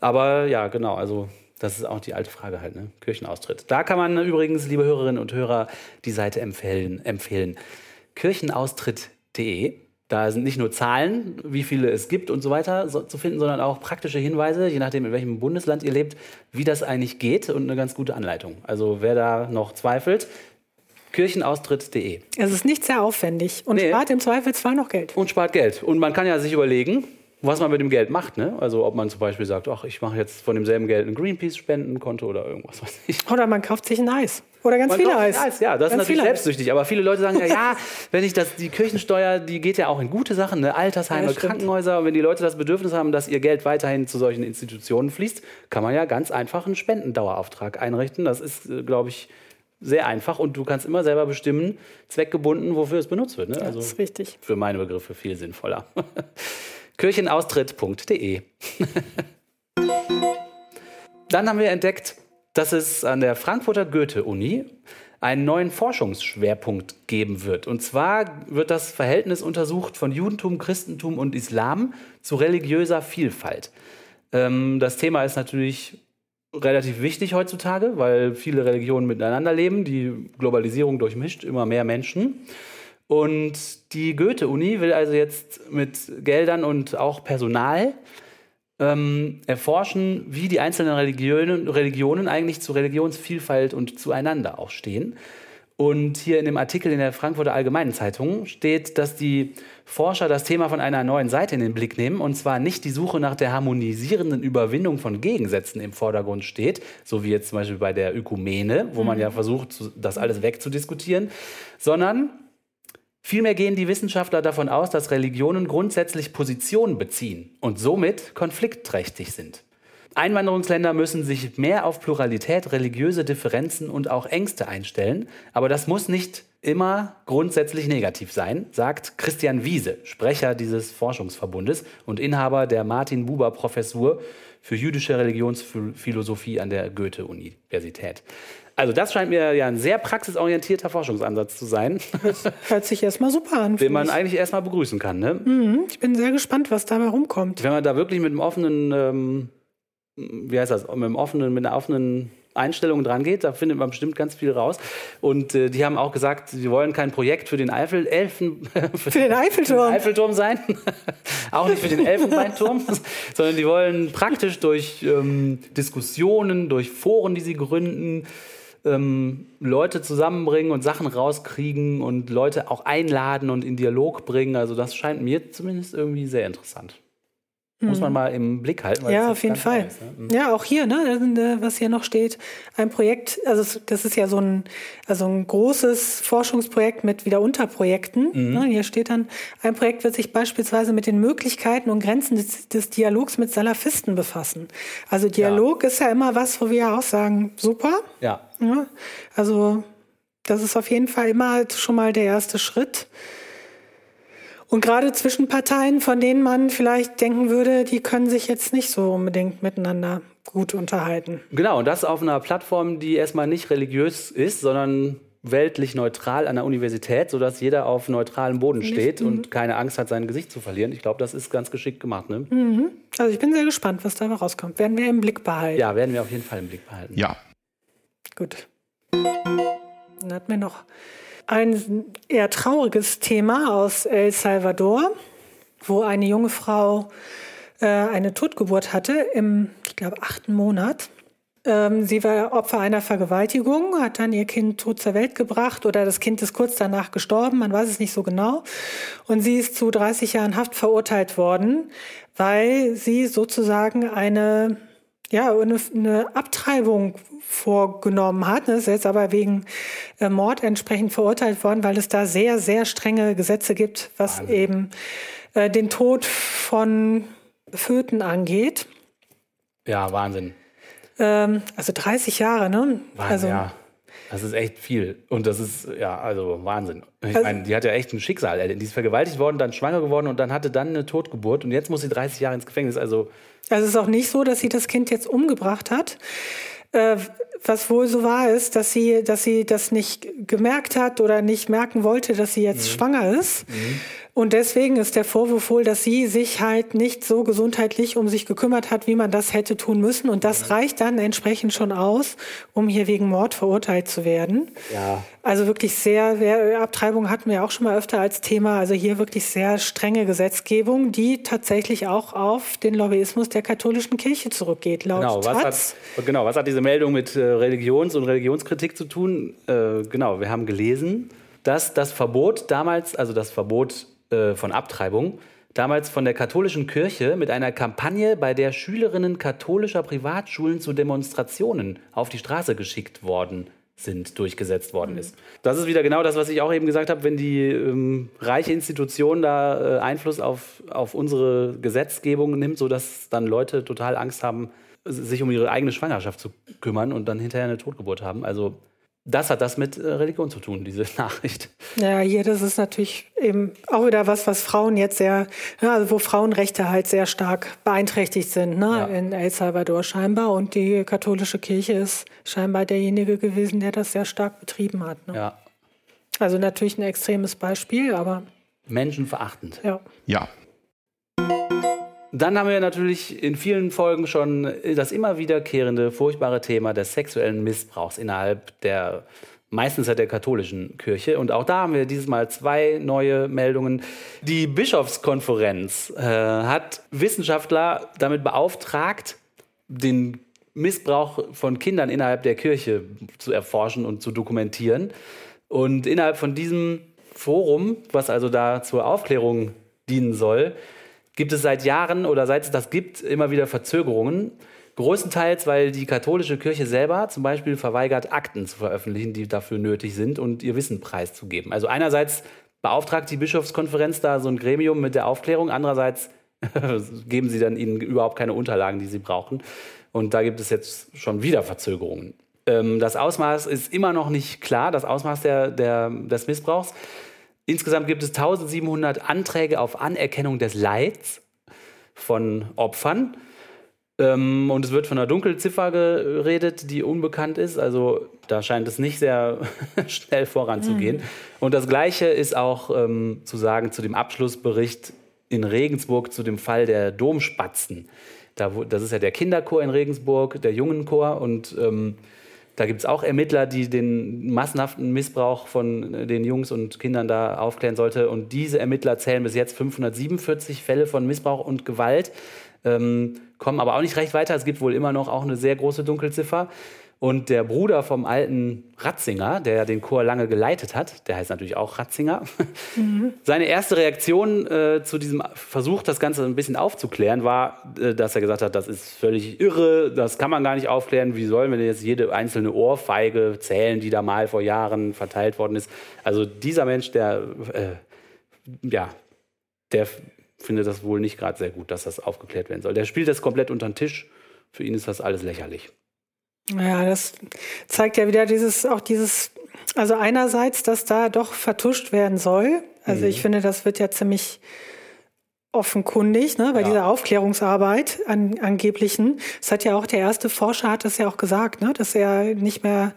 Aber ja, genau, also das ist auch die alte Frage halt, ne? Kirchenaustritt. Da kann man übrigens, liebe Hörerinnen und Hörer, die Seite empfehlen. empfehlen. Kirchenaustritt.de. Da sind nicht nur Zahlen, wie viele es gibt und so weiter so, zu finden, sondern auch praktische Hinweise, je nachdem, in welchem Bundesland ihr lebt, wie das eigentlich geht und eine ganz gute Anleitung. Also wer da noch zweifelt, kirchenaustritt.de. Es ist nicht sehr aufwendig und Nee. spart im Zweifelsfall noch Geld. Und spart Geld. Und man kann ja sich überlegen, was man mit dem Geld macht. Ne? Also ob man zum Beispiel sagt, ach, ich mache jetzt von demselben Geld ein Greenpeace-Spendenkonto oder irgendwas weiß ich. Oder man kauft sich ein Eis. Oder ganz Man viele Eis. Eis. Ja, das ist Ganz natürlich viele Eis. selbstsüchtig. Aber viele Leute sagen ja, ja, wenn ich das, die Kirchensteuer, die geht ja auch in gute Sachen, ne? Altersheime, Ja. Krankenhäuser. Und wenn die Leute das Bedürfnis haben, dass ihr Geld weiterhin zu solchen Institutionen fließt, kann man ja ganz einfach einen Spendendauerauftrag einrichten. Das ist, äh, glaube ich, sehr einfach und du kannst immer selber bestimmen, zweckgebunden, wofür es benutzt wird. Ne? Das Also ist richtig. für meine Begriffe viel sinnvoller. Kirchenaustritt.de. Dann haben wir entdeckt, dass es an der Frankfurter Goethe-Uni einen neuen Forschungsschwerpunkt geben wird. Und zwar wird das Verhältnis untersucht von Judentum, Christentum und Islam zu religiöser Vielfalt. Ähm, das Thema ist natürlich relativ wichtig heutzutage, weil viele Religionen miteinander leben. Die Globalisierung durchmischt immer mehr Menschen. Und die Goethe-Uni will also jetzt mit Geldern und auch Personal ähm, erforschen, wie die einzelnen Religionen, Religionen eigentlich zu Religionsvielfalt und zueinander auch stehen. Und hier in dem Artikel in der Frankfurter Allgemeinen Zeitung steht, dass die Forscher das Thema von einer neuen Seite in den Blick nehmen. Und zwar nicht die Suche nach der harmonisierenden Überwindung von Gegensätzen im Vordergrund steht, so wie jetzt zum Beispiel bei der Ökumene, wo man ja versucht, das alles wegzudiskutieren, sondern Vielmehr gehen die Wissenschaftler davon aus, dass Religionen grundsätzlich Position beziehen und somit konfliktträchtig sind. Einwanderungsländer müssen sich mehr auf Pluralität, religiöse Differenzen und auch Ängste einstellen, aber das muss nicht immer grundsätzlich negativ sein, sagt Christian Wiese, Sprecher dieses Forschungsverbundes und Inhaber der Martin Buber Professur für jüdische Religionsphilosophie an der Goethe-Universität. Also das scheint mir ja ein sehr praxisorientierter Forschungsansatz zu sein, Hört sich erstmal super an. den man ich. eigentlich erstmal begrüßen kann. Ne? ich bin sehr gespannt, was dabei rumkommt. Wenn man da wirklich mit einem offenen, ähm, wie heißt das, mit, einem offenen, mit einer offenen Einstellung dran geht, da findet man bestimmt ganz viel raus. Und äh, die haben auch gesagt, sie wollen kein Projekt für den Eifel, Elfen, für, den Eiffelturm. den Eiffelturm sein, auch nicht für den Elfenbeinturm, sondern die wollen praktisch durch ähm, Diskussionen, durch Foren, die sie gründen, ähm, Leute zusammenbringen und Sachen rauskriegen und Leute auch einladen und in Dialog bringen. Also das scheint mir zumindest irgendwie sehr interessant. Muss man mal im Blick halten. weil Mhm. Ja, auf jeden Fall. ist, ne? Ja, auch hier, ne, was hier noch steht, ein Projekt, also das ist ja so ein, also ein großes Forschungsprojekt mit wieder Unterprojekten. Mhm. Ne, hier steht dann, ein Projekt wird sich beispielsweise mit den Möglichkeiten und Grenzen des, des Dialogs mit Salafisten befassen. Also Dialog ist ja immer was, wo wir ja auch sagen, super. Ja. Ja, also das ist auf jeden Fall immer schon mal der erste Schritt. Und gerade zwischen Parteien, von denen man vielleicht denken würde, die können sich jetzt nicht so unbedingt miteinander gut unterhalten. Genau, und das auf einer Plattform, die erstmal nicht religiös ist, sondern weltlich neutral an der Universität, sodass jeder auf neutralem Boden steht und keine Angst hat, sein Gesicht zu verlieren. Ich glaube, das ist ganz geschickt gemacht. Ne? Also ich bin sehr gespannt, was dabei rauskommt. Werden wir im Blick behalten. Ja, werden wir auf jeden Fall im Blick behalten. Ja. Gut. Dann hatten wir noch ein eher trauriges Thema aus El Salvador, wo eine junge Frau äh, eine Totgeburt hatte im, ich glaube, achten Monat. Ähm, sie war Opfer einer Vergewaltigung, hat dann ihr Kind tot zur Welt gebracht oder das Kind ist kurz danach gestorben, man weiß es nicht so genau. Und sie ist zu 30 Jahren Haft verurteilt worden, weil sie sozusagen eine ja, eine, eine Abtreibung vorgenommen hat. Das ist jetzt aber wegen äh, Mord entsprechend verurteilt worden, weil es da sehr, sehr strenge Gesetze gibt, was eben äh, den Tod von Föten angeht. Ja, Wahnsinn. Ähm, also 30 Jahre, ne? Wahnsinn, also, ja. Das ist echt viel. Und das ist, ja, also Wahnsinn. Ich Also- meine, die hat ja echt ein Schicksal. Die ist vergewaltigt worden, dann schwanger geworden und dann hatte dann eine Totgeburt. Und jetzt muss sie 30 Jahre ins Gefängnis. Also, Also es ist auch nicht so, dass sie das Kind jetzt umgebracht hat. Äh, was wohl so war, ist, dass sie, dass sie das nicht gemerkt hat oder nicht merken wollte, dass sie jetzt schwanger ist. Und deswegen ist der Vorwurf wohl, dass sie sich halt nicht so gesundheitlich um sich gekümmert hat, wie man das hätte tun müssen. Und das reicht dann entsprechend schon aus, um hier wegen Mord verurteilt zu werden. ja. Also wirklich sehr, Abtreibung hatten wir auch schon mal öfter als Thema. Also hier wirklich sehr strenge Gesetzgebung, die tatsächlich auch auf den Lobbyismus der katholischen Kirche zurückgeht. Laut Genau, was Taz. hat, genau, was hat diese Meldung mit äh, Religions- und Religionskritik zu tun? Äh, genau, wir haben gelesen, dass das Verbot damals, also das Verbot äh, von Abtreibung, damals von der katholischen Kirche mit einer Kampagne, bei der Schülerinnen katholischer Privatschulen zu Demonstrationen auf die Straße geschickt worden sind, durchgesetzt worden ist. Das ist wieder genau das, was ich auch eben gesagt habe, wenn die ähm, reiche Institution da äh, Einfluss auf, auf unsere Gesetzgebung nimmt, sodass dann Leute total Angst haben, sich um ihre eigene Schwangerschaft zu kümmern und dann hinterher eine Totgeburt haben. Also das hat das mit äh, Religion zu tun, diese Nachricht. Ja, hier, das ist natürlich eben auch wieder was, was Frauen jetzt sehr, ja, also wo Frauenrechte halt sehr stark beeinträchtigt sind, ne, Ja. in El Salvador scheinbar. Und die katholische Kirche ist scheinbar derjenige gewesen, der das sehr stark betrieben hat. Ne? Ja. Also natürlich ein extremes Beispiel, aber Menschenverachtend. ja. Ja. Dann haben wir natürlich in vielen Folgen schon das immer wiederkehrende, furchtbare Thema des sexuellen Missbrauchs innerhalb der, meistens ja der katholischen Kirche. Und auch da haben wir dieses Mal zwei neue Meldungen. Die Bischofskonferenz äh, hat Wissenschaftler damit beauftragt, den Missbrauch von Kindern innerhalb der Kirche zu erforschen und zu dokumentieren. Und innerhalb von diesem Forum, was also da zur Aufklärung dienen soll, gibt es seit Jahren oder seit es das gibt, immer wieder Verzögerungen. Größtenteils, weil die katholische Kirche selber zum Beispiel verweigert, Akten zu veröffentlichen, die dafür nötig sind und ihr Wissen preiszugeben. Also einerseits beauftragt die Bischofskonferenz da so ein Gremium mit der Aufklärung, andererseits geben sie dann ihnen überhaupt keine Unterlagen, die sie brauchen. Und da gibt es jetzt schon wieder Verzögerungen. Ähm, das Ausmaß ist immer noch nicht klar, das Ausmaß der, der, des Missbrauchs. Insgesamt gibt es 1700 Anträge auf Anerkennung des Leids von Opfern. Ähm, und es wird von einer Dunkelziffer geredet, die unbekannt ist. Also da scheint es nicht sehr schnell voranzugehen. Und das Gleiche ist auch ähm, zu sagen zu dem Abschlussbericht in Regensburg zu dem Fall der Domspatzen. Da, das ist ja der Kinderchor in Regensburg, der Jungenchor. Und ähm, da gibt es auch Ermittler, die den massenhaften Missbrauch von äh, den Jungs und Kindern da aufklären sollte. Und diese Ermittler zählen bis jetzt 547 Fälle von Missbrauch und Gewalt, ähm, kommen aber auch nicht recht weiter. Es gibt wohl immer noch auch eine sehr große Dunkelziffer. Und der Bruder vom alten Ratzinger, der den Chor lange geleitet hat, der heißt natürlich auch Ratzinger, mhm. seine erste Reaktion äh, zu diesem Versuch, das Ganze ein bisschen aufzuklären, war, äh, dass er gesagt hat, das ist völlig irre, das kann man gar nicht aufklären. Wie sollen wir denn jetzt jede einzelne Ohrfeige zählen, die da mal vor Jahren verteilt worden ist? Also dieser Mensch, der, äh, ja, der findet das wohl nicht gerade sehr gut, dass das aufgeklärt werden soll. Der spielt das komplett unter den Tisch. Für ihn ist das alles lächerlich. Ja, das zeigt ja wieder dieses, auch dieses, also einerseits, dass da doch vertuscht werden soll. Also mhm. ich finde, das wird ja ziemlich offenkundig, ne, bei ja. dieser Aufklärungsarbeit an angeblichen. Das hat ja auch der erste Forscher hat das ja auch gesagt, ne, dass er nicht mehr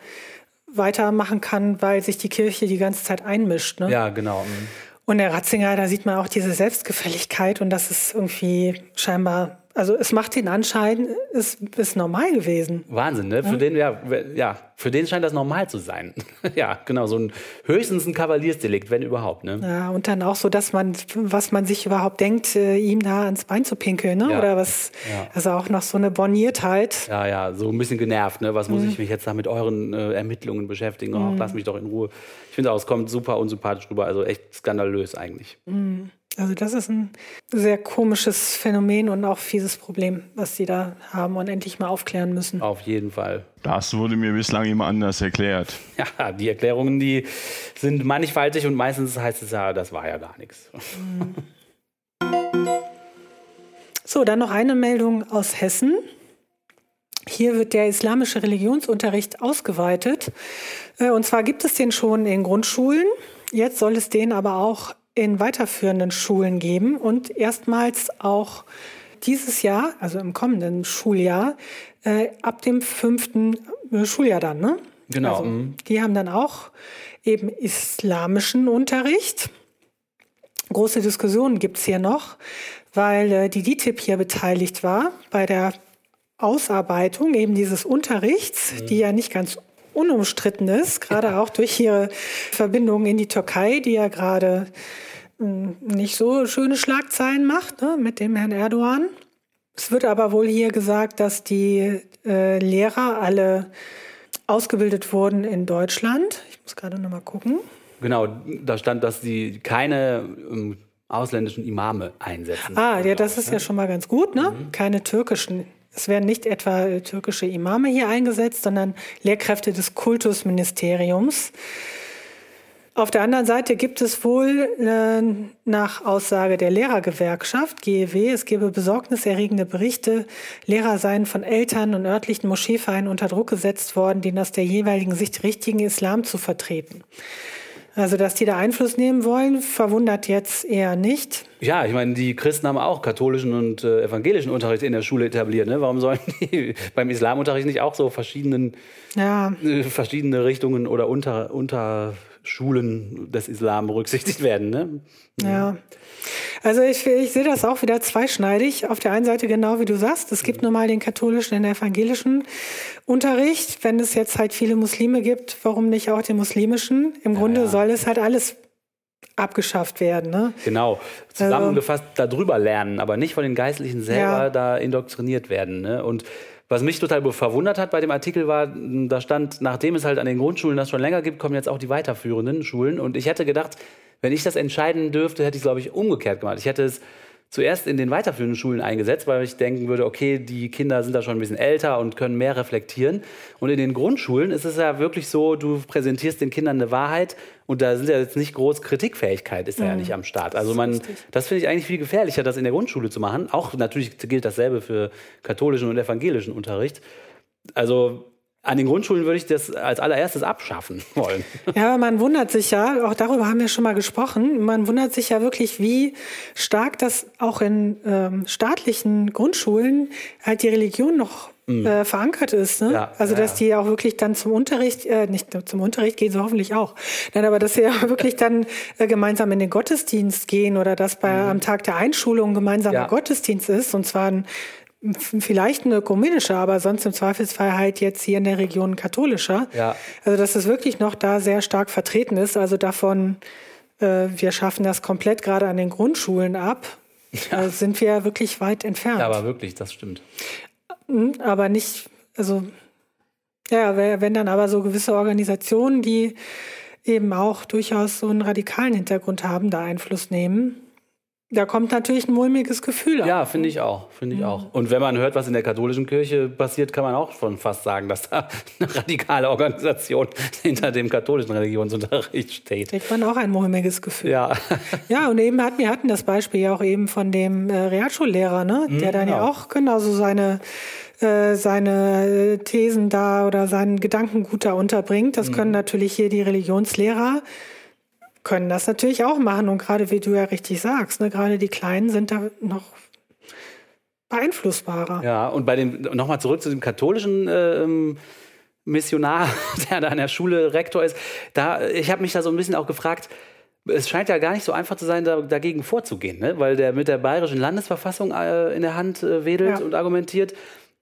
weitermachen kann, weil sich die Kirche die ganze Zeit einmischt. Ne? Ja, genau. Mhm. Und der Ratzinger, da sieht man auch diese Selbstgefälligkeit und das ist irgendwie scheinbar also es macht den Anschein, es ist normal gewesen. Wahnsinn, ne? Für ja. den, ja, ja, für den scheint das normal zu sein. ja, genau, so ein höchstens ein Kavaliersdelikt, wenn überhaupt, ne? Ja, und dann auch so, dass man, was man sich überhaupt denkt, äh, ihm da ans Bein zu pinkeln, ne? Ja. Oder was, ja. also auch noch so eine Borniertheit. Ja, ja, so ein bisschen genervt, ne? Was muss mhm. ich mich jetzt da mit euren äh, Ermittlungen beschäftigen? Oh, mhm. lass mich doch in Ruhe. Ich finde auch, es kommt super unsympathisch rüber, also echt skandalös eigentlich. Mhm. Also das ist ein sehr komisches Phänomen und auch fieses Problem, was sie da haben und endlich mal aufklären müssen. Auf jeden Fall. Das wurde mir bislang immer anders erklärt. Ja, die Erklärungen, die sind mannigfaltig und meistens heißt es ja, das war ja gar nichts. So, dann noch eine Meldung aus Hessen. Hier wird der islamische Religionsunterricht ausgeweitet. Äh, und zwar gibt es den schon in Grundschulen. Jetzt soll es den aber auch in weiterführenden Schulen geben und erstmals auch dieses Jahr, also im kommenden Schuljahr, äh, ab dem fünften äh, Schuljahr dann, ne? Genau. Also, mhm. die haben dann auch eben islamischen Unterricht. Große Diskussionen gibt's hier noch, weil äh, die DITIB hier beteiligt war bei der Ausarbeitung eben dieses Unterrichts, mhm. die ja nicht ganz unumstritten ist, gerade auch durch ihre Verbindung in die Türkei, die ja gerade hm, nicht so schöne Schlagzeilen macht ne, mit dem Herrn Erdogan. Es wird aber wohl hier gesagt, dass die äh, Lehrer alle ausgebildet wurden in Deutschland. Ich muss gerade noch mal gucken. Genau, da stand, dass sie keine ähm, ausländischen Imame einsetzen. Ah, ja, das ist ja schon mal ganz gut, ne? Mhm. Keine türkischen es werden nicht etwa türkische Imame hier eingesetzt, sondern Lehrkräfte des Kultusministeriums. Auf der anderen Seite gibt es wohl äh, nach Aussage der Lehrergewerkschaft GEW, es gebe besorgniserregende Berichte, Lehrer seien von Eltern und örtlichen Moscheevereinen unter Druck gesetzt worden, den aus der jeweiligen Sicht richtigen Islam zu vertreten. Also, dass die da Einfluss nehmen wollen, verwundert jetzt eher nicht. Ja, ich meine, die Christen haben auch katholischen und äh, evangelischen Unterricht in der Schule etabliert. Ne? Warum sollen die beim Islamunterricht nicht auch so verschiedenen, ja. äh, verschiedene Richtungen oder unter, Unterschulen des Islam berücksichtigt werden? Ne? Ja. Also ich, ich sehe das auch wieder zweischneidig. Auf der einen Seite genau wie du sagst, es gibt nun mal den katholischen und den evangelischen Unterricht. Wenn es jetzt halt viele Muslime gibt, warum nicht auch den muslimischen? Im Grunde ja. soll es halt alles abgeschafft werden. Ne? Genau, zusammengefasst also, darüber lernen, aber nicht von den Geistlichen selber ja. da indoktriniert werden. Ne? Und was mich total verwundert hat bei dem Artikel war, da stand, nachdem es halt an den Grundschulen das schon länger gibt, kommen jetzt auch die weiterführenden Schulen. Und ich hätte gedacht, wenn ich das entscheiden dürfte, hätte ich es, glaube ich, umgekehrt gemacht. Ich hätte es zuerst in den weiterführenden Schulen eingesetzt, weil ich denken würde, okay, die Kinder sind da schon ein bisschen älter und können mehr reflektieren. Und in den Grundschulen ist es ja wirklich so, du präsentierst den Kindern eine Wahrheit und da sind ja jetzt nicht groß Kritikfähigkeit ist da mhm. ja nicht am Start. Also man, das finde ich eigentlich viel gefährlicher, das in der Grundschule zu machen. Auch natürlich gilt dasselbe für katholischen und evangelischen Unterricht. Also an den Grundschulen würde ich das als allererstes abschaffen wollen. Ja, man wundert sich ja, auch darüber haben wir schon mal gesprochen, man wundert sich ja wirklich, wie stark das auch in ähm, staatlichen Grundschulen halt die Religion noch mhm. äh, verankert ist. Ne? Ja, also, dass ja. die auch wirklich dann zum Unterricht, äh, nicht zum Unterricht gehen, so hoffentlich auch. Nein, aber dass sie ja wirklich dann äh, gemeinsam in den Gottesdienst gehen oder dass bei mhm. am Tag der Einschulung gemeinsamer. Gottesdienst ist und zwar ein vielleicht eine ökumenische, aber sonst im Zweifelsfall halt jetzt hier in der Region katholischer. Ja. Also dass es wirklich noch da sehr stark vertreten ist. Also davon, äh, wir schaffen das komplett gerade an den Grundschulen ab, ja. äh, sind wir wirklich weit entfernt. Ja, aber wirklich, das stimmt. Hm, aber nicht, also Ja, wenn dann aber so gewisse Organisationen, die eben auch durchaus so einen radikalen Hintergrund haben, da Einfluss nehmen, da kommt natürlich ein mulmiges Gefühl auf. Ja, finde ich auch, finde ich auch. Und wenn man hört, was in der katholischen Kirche passiert, kann man auch schon fast sagen, dass da eine radikale Organisation hinter dem katholischen Religionsunterricht steht. Kriegt man auch ein mulmiges Gefühl. Ja, Ja, und eben hatten wir hatten das Beispiel ja auch eben von dem äh, Realschullehrer, ne? der dann ja genau. auch genauso seine äh, seine Thesen da oder seinen Gedankengut da unterbringt. Das können natürlich hier die Religionslehrer können das natürlich auch machen und gerade wie du ja richtig sagst, ne, gerade die Kleinen sind da noch beeinflussbarer. ja. Und bei dem nochmal zurück zu dem katholischen ähm, Missionar, der da an der Schule Rektor ist. Da, ich habe mich da so ein bisschen auch gefragt. Es scheint ja gar nicht so einfach zu sein, da, dagegen vorzugehen, ne? weil der mit der bayerischen Landesverfassung äh, in der Hand äh, wedelt Ja. und argumentiert.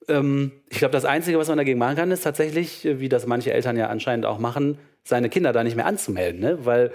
Ähm, ich glaube, das Einzige, was man dagegen machen kann, ist tatsächlich, äh, wie das manche Eltern ja anscheinend auch machen, seine Kinder da nicht mehr anzumelden, ne? weil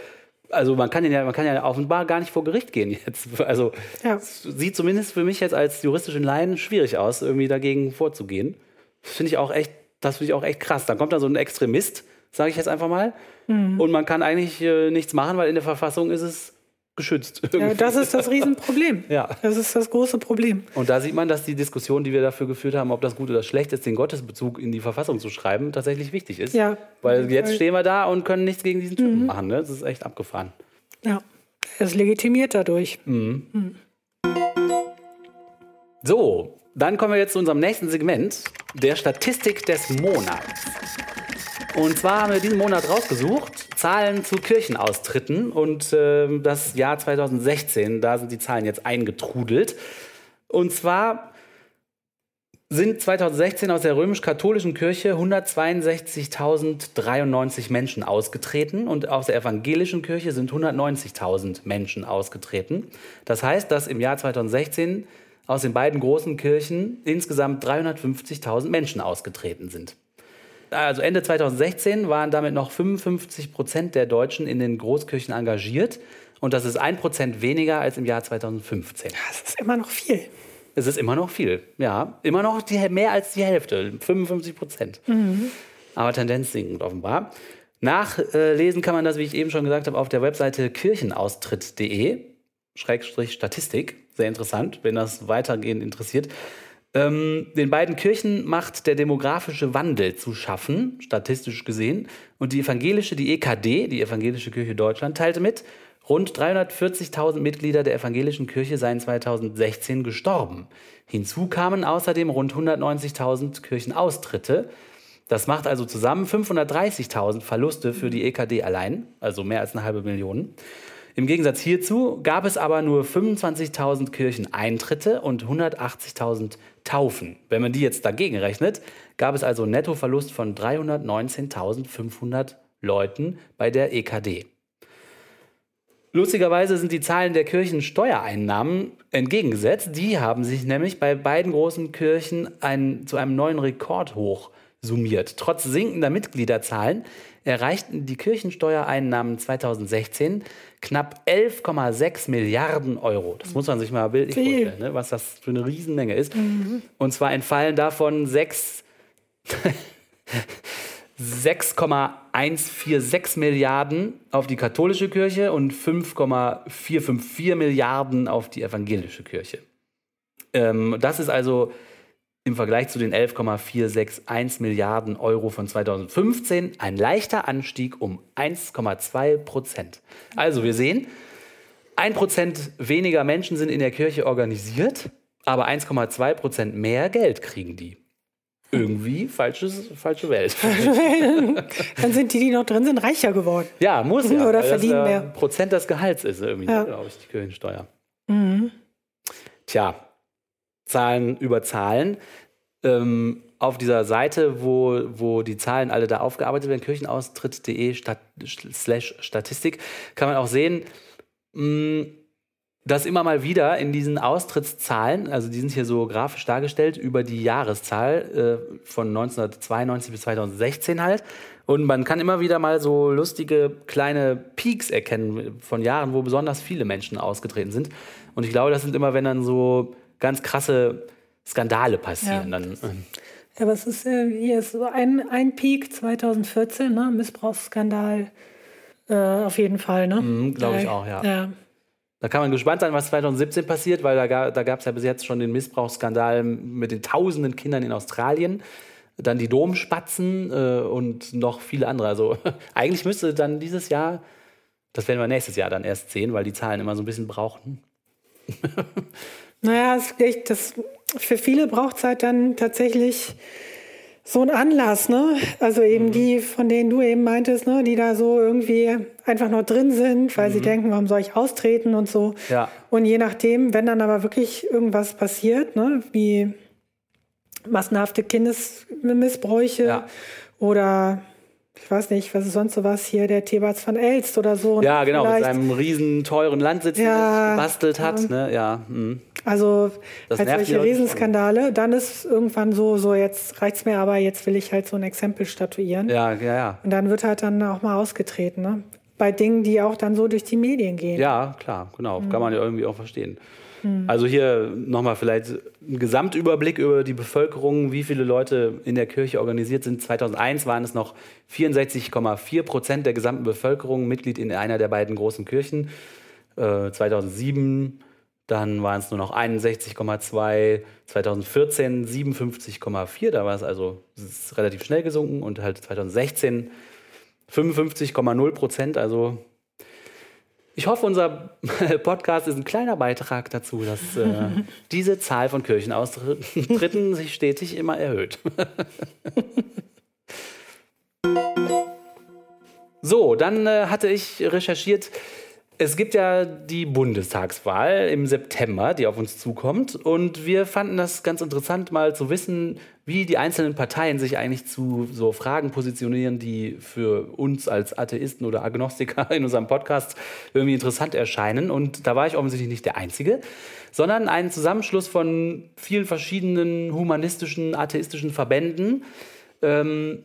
also man kann ja, man kann ja offenbar gar nicht vor Gericht gehen jetzt. Also Ja. es sieht zumindest für mich jetzt als juristischen Laien schwierig aus, irgendwie dagegen vorzugehen. Das finde ich auch echt, das finde ich auch echt krass. Dann kommt da so ein Extremist, sage ich jetzt einfach mal, Mhm. und man kann eigentlich äh, nichts machen, weil in der Verfassung ist es geschützt. Ja, das ist das Riesenproblem. Ja. Das ist das große Problem. Und da sieht man, dass die Diskussion, die wir dafür geführt haben, ob das gut oder schlecht ist, den Gottesbezug in die Verfassung zu schreiben, tatsächlich wichtig ist. Ja. Weil jetzt stehen wir da und können nichts gegen diesen Typen Mhm. machen. Ne? Das ist echt abgefahren. Ja. Er ist legitimiert dadurch. So, dann kommen wir jetzt zu unserem nächsten Segment, der Statistik des Monats. Und zwar haben wir diesen Monat rausgesucht, Zahlen zu Kirchenaustritten und ähm, das Jahr 2016, da sind die Zahlen jetzt eingetrudelt. Und zwar sind 2016 aus der römisch-katholischen Kirche 162.093 Menschen ausgetreten und aus der evangelischen Kirche sind 190.000 Menschen ausgetreten. Das heißt, dass im Jahr 2016 aus den beiden großen Kirchen insgesamt 350.000 Menschen ausgetreten sind. Also Ende 2016 waren damit noch 55 Prozent der Deutschen in den Großkirchen engagiert und das ist ein Prozent weniger als im Jahr 2015. Das ist immer noch viel. Es ist immer noch viel, ja. Immer noch die, mehr als die Hälfte, 55 Prozent. Aber Tendenz sinkend offenbar. Nachlesen kann man das, wie ich eben schon gesagt habe, auf der Webseite kirchenaustritt.de, Schrägstrich Statistik. Sehr interessant, wenn das weitergehend interessiert. Ähm, den beiden Kirchen macht der demografische Wandel zu schaffen, statistisch gesehen. Und die evangelische, die EKD, die Evangelische Kirche Deutschland, teilte mit, rund 340.000 Mitglieder der evangelischen Kirche seien 2016 gestorben. Hinzu kamen außerdem rund 190.000 Kirchenaustritte. Das macht also zusammen 530.000 Verluste für die EKD allein, also mehr als eine halbe Million. Im Gegensatz hierzu gab es aber nur 25.000 Kircheneintritte und 180.000 Taufen. Wenn man die jetzt dagegen rechnet, gab es also einen Nettoverlust von 319.500 Leuten bei der EKD. Lustigerweise sind die Zahlen der Kirchensteuereinnahmen entgegengesetzt. Die haben sich nämlich bei beiden großen Kirchen ein, zu einem neuen Rekordhoch summiert. Trotz sinkender Mitgliederzahlen erreichten die Kirchensteuereinnahmen 2016 knapp 11,6 Milliarden Euro. Das muss man sich mal bildlich Viel. vorstellen, ne? was das für eine Riesenmenge ist. Und zwar entfallen davon sechs 6,146 Milliarden auf die katholische Kirche und 5,454 Milliarden auf die evangelische Kirche. Ähm, das ist also im Vergleich zu den 11,461 Milliarden Euro von 2015 ein leichter Anstieg um 1,2 Prozent. Also wir sehen, 1 Prozent weniger Menschen sind in der Kirche organisiert, aber 1,2 Prozent mehr Geld kriegen die. Irgendwie falsches, falsche Welt. Dann sind die, die noch drin sind, reicher geworden. Ja, muss ja. Oder das verdienen mehr. Prozent des Gehalts ist irgendwie, Ja. glaube ich, die Kirchensteuer. Tja, Zahlen über Zahlen. Ähm, auf dieser Seite, wo, wo die Zahlen alle da aufgearbeitet werden, kirchenaustritt.de slash Statistik, kann man auch sehen, mh, dass immer mal wieder in diesen Austrittszahlen, also die sind hier so grafisch dargestellt, über die Jahreszahl äh, von 1992 bis 2016 halt. Und man kann immer wieder mal so lustige kleine Peaks erkennen von Jahren, wo besonders viele Menschen ausgetreten sind. Und ich glaube, das sind immer, wenn dann so ganz krasse Skandale passieren. Ja. Dann, Ja, was ist äh, hier ist so ein, ein Peak 2014, ne? Missbrauchsskandal äh, auf jeden Fall, ne? Mhm, Glaube ich auch, ja. ja. Da kann man gespannt sein, was 2017 passiert, weil da, da gab es ja bis jetzt schon den Missbrauchsskandal mit den tausenden Kindern in Australien, dann die Domspatzen äh, und noch viele andere. Also eigentlich müsste dann dieses Jahr, das werden wir nächstes Jahr dann erst sehen, weil die Zahlen immer so ein bisschen brauchen. Naja, es echt, das, für viele braucht es halt dann tatsächlich so einen Anlass, ne? Also Mhm. eben die, von denen du eben meintest, ne? Die da so irgendwie einfach noch drin sind, weil sie denken, warum soll ich austreten und so. Mhm. Ja. Und je nachdem, wenn dann aber wirklich irgendwas passiert, ne? Wie massenhafte Kindesmissbräuche Ja. oder ich weiß nicht, was ist sonst sowas hier, der Thebats von Elst oder so. Ja, genau, mit seinem riesen teuren Landsitz, Ja, gebastelt hat. Ne? Ja, mhm. Also Das halt solche Riesenskandale, dann ist irgendwann so, so jetzt reicht's mir aber, jetzt will ich halt so ein Exempel statuieren. ja, ja, ja. Und dann wird halt dann auch mal ausgetreten, ne? Bei Dingen, die auch dann so durch die Medien gehen. Ja, klar, genau. Mhm. Kann man ja irgendwie auch verstehen. Also hier nochmal vielleicht ein Gesamtüberblick über die Bevölkerung, wie viele Leute in der Kirche organisiert sind. 2001 waren es noch 64,4 Prozent der gesamten Bevölkerung Mitglied in einer der beiden großen Kirchen. Äh, 2007 dann waren es nur noch 61,2, 2014 57,4, da war es also relativ schnell gesunken und halt 2016 55,0 Prozent, also ich hoffe, unser Podcast ist ein kleiner Beitrag dazu, dass äh, diese Zahl von Kirchenaustritten sich stetig immer erhöht. so, dann äh, hatte ich recherchiert, es gibt ja die Bundestagswahl im September, die auf uns zukommt. Und wir fanden das ganz interessant, mal zu wissen, wie die einzelnen Parteien sich eigentlich zu so Fragen positionieren, die für uns als Atheisten oder Agnostiker in unserem Podcast irgendwie interessant erscheinen. Und da war ich offensichtlich nicht der Einzige, sondern ein Zusammenschluss von vielen verschiedenen humanistischen, atheistischen Verbänden. Ähm,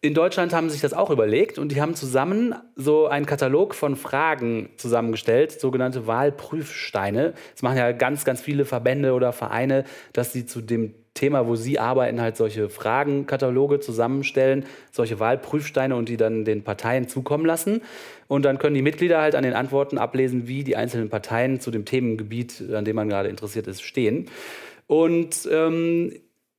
in Deutschland haben sich das auch überlegt und die haben zusammen so einen Katalog von Fragen zusammengestellt, sogenannte Wahlprüfsteine. Das machen ja ganz, ganz viele Verbände oder Vereine, dass sie zu dem Thema, wo sie arbeiten, halt solche Fragenkataloge zusammenstellen, solche Wahlprüfsteine und die dann den Parteien zukommen lassen. Und dann können die Mitglieder halt an den Antworten ablesen, wie die einzelnen Parteien zu dem Themengebiet, an dem man gerade interessiert ist, stehen. Und ähm,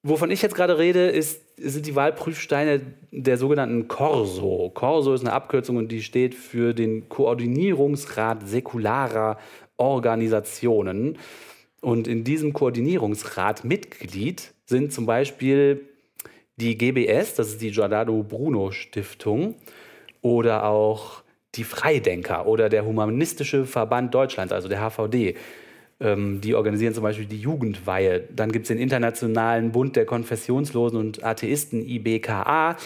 Wovon ich jetzt gerade rede, ist, sind die Wahlprüfsteine der sogenannten Corso. Corso ist eine Abkürzung und die steht für den Koordinierungsrat säkularer Organisationen. Und in diesem Koordinierungsrat Mitglied sind zum Beispiel die GBS, das ist die Giordano Bruno Stiftung, oder auch die Freidenker oder der Humanistische Verband Deutschlands, also der HVD. Ähm, die organisieren zum Beispiel die Jugendweihe. Dann gibt es den Internationalen Bund der Konfessionslosen und Atheisten, IBKA,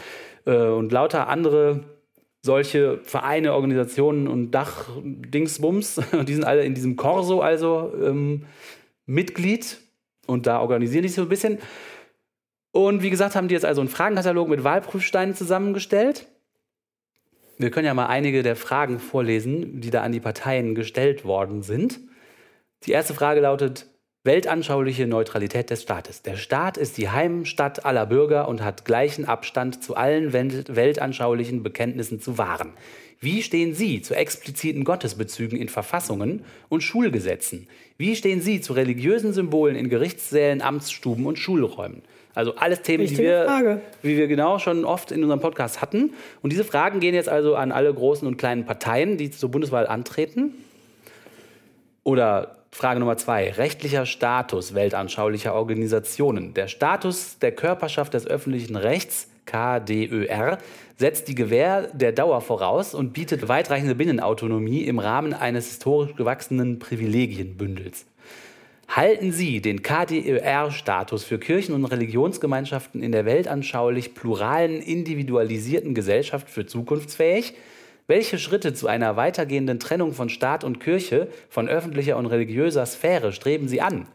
äh, und lauter andere solche Vereine, Organisationen und Dachdingsbums. Die sind alle in diesem Corso also ähm, Mitglied und da organisieren die sich so ein bisschen. Und wie gesagt, haben die jetzt also einen Fragenkatalog mit Wahlprüfsteinen zusammengestellt. Wir können ja mal einige der Fragen vorlesen, die da an die Parteien gestellt worden sind. Die erste Frage lautet: Weltanschauliche Neutralität des Staates. Der Staat ist die Heimstatt aller Bürger und hat gleichen Abstand zu allen welt- weltanschaulichen Bekenntnissen zu wahren. Wie stehen Sie zu expliziten Gottesbezügen in Verfassungen und Schulgesetzen? Wie stehen Sie zu religiösen Symbolen in Gerichtssälen, Amtsstuben und Schulräumen? Also alles Themen, die wir, Frage. wie wir genau schon oft in unserem Podcast hatten. Und diese Fragen gehen jetzt also an alle großen und kleinen Parteien, die zur Bundeswahl antreten. Oder Frage Nummer zwei, rechtlicher Status weltanschaulicher Organisationen. Der Status der Körperschaft des öffentlichen Rechts, KDÖR, setzt die Gewähr der Dauer voraus und bietet weitreichende Binnenautonomie im Rahmen eines historisch gewachsenen Privilegienbündels. Halten Sie den KDÖR-Status für Kirchen- und Religionsgemeinschaften in der weltanschaulich pluralen, individualisierten Gesellschaft für zukunftsfähig? Welche Schritte zu einer weitergehenden Trennung von Staat und Kirche, von öffentlicher und religiöser Sphäre streben Sie an?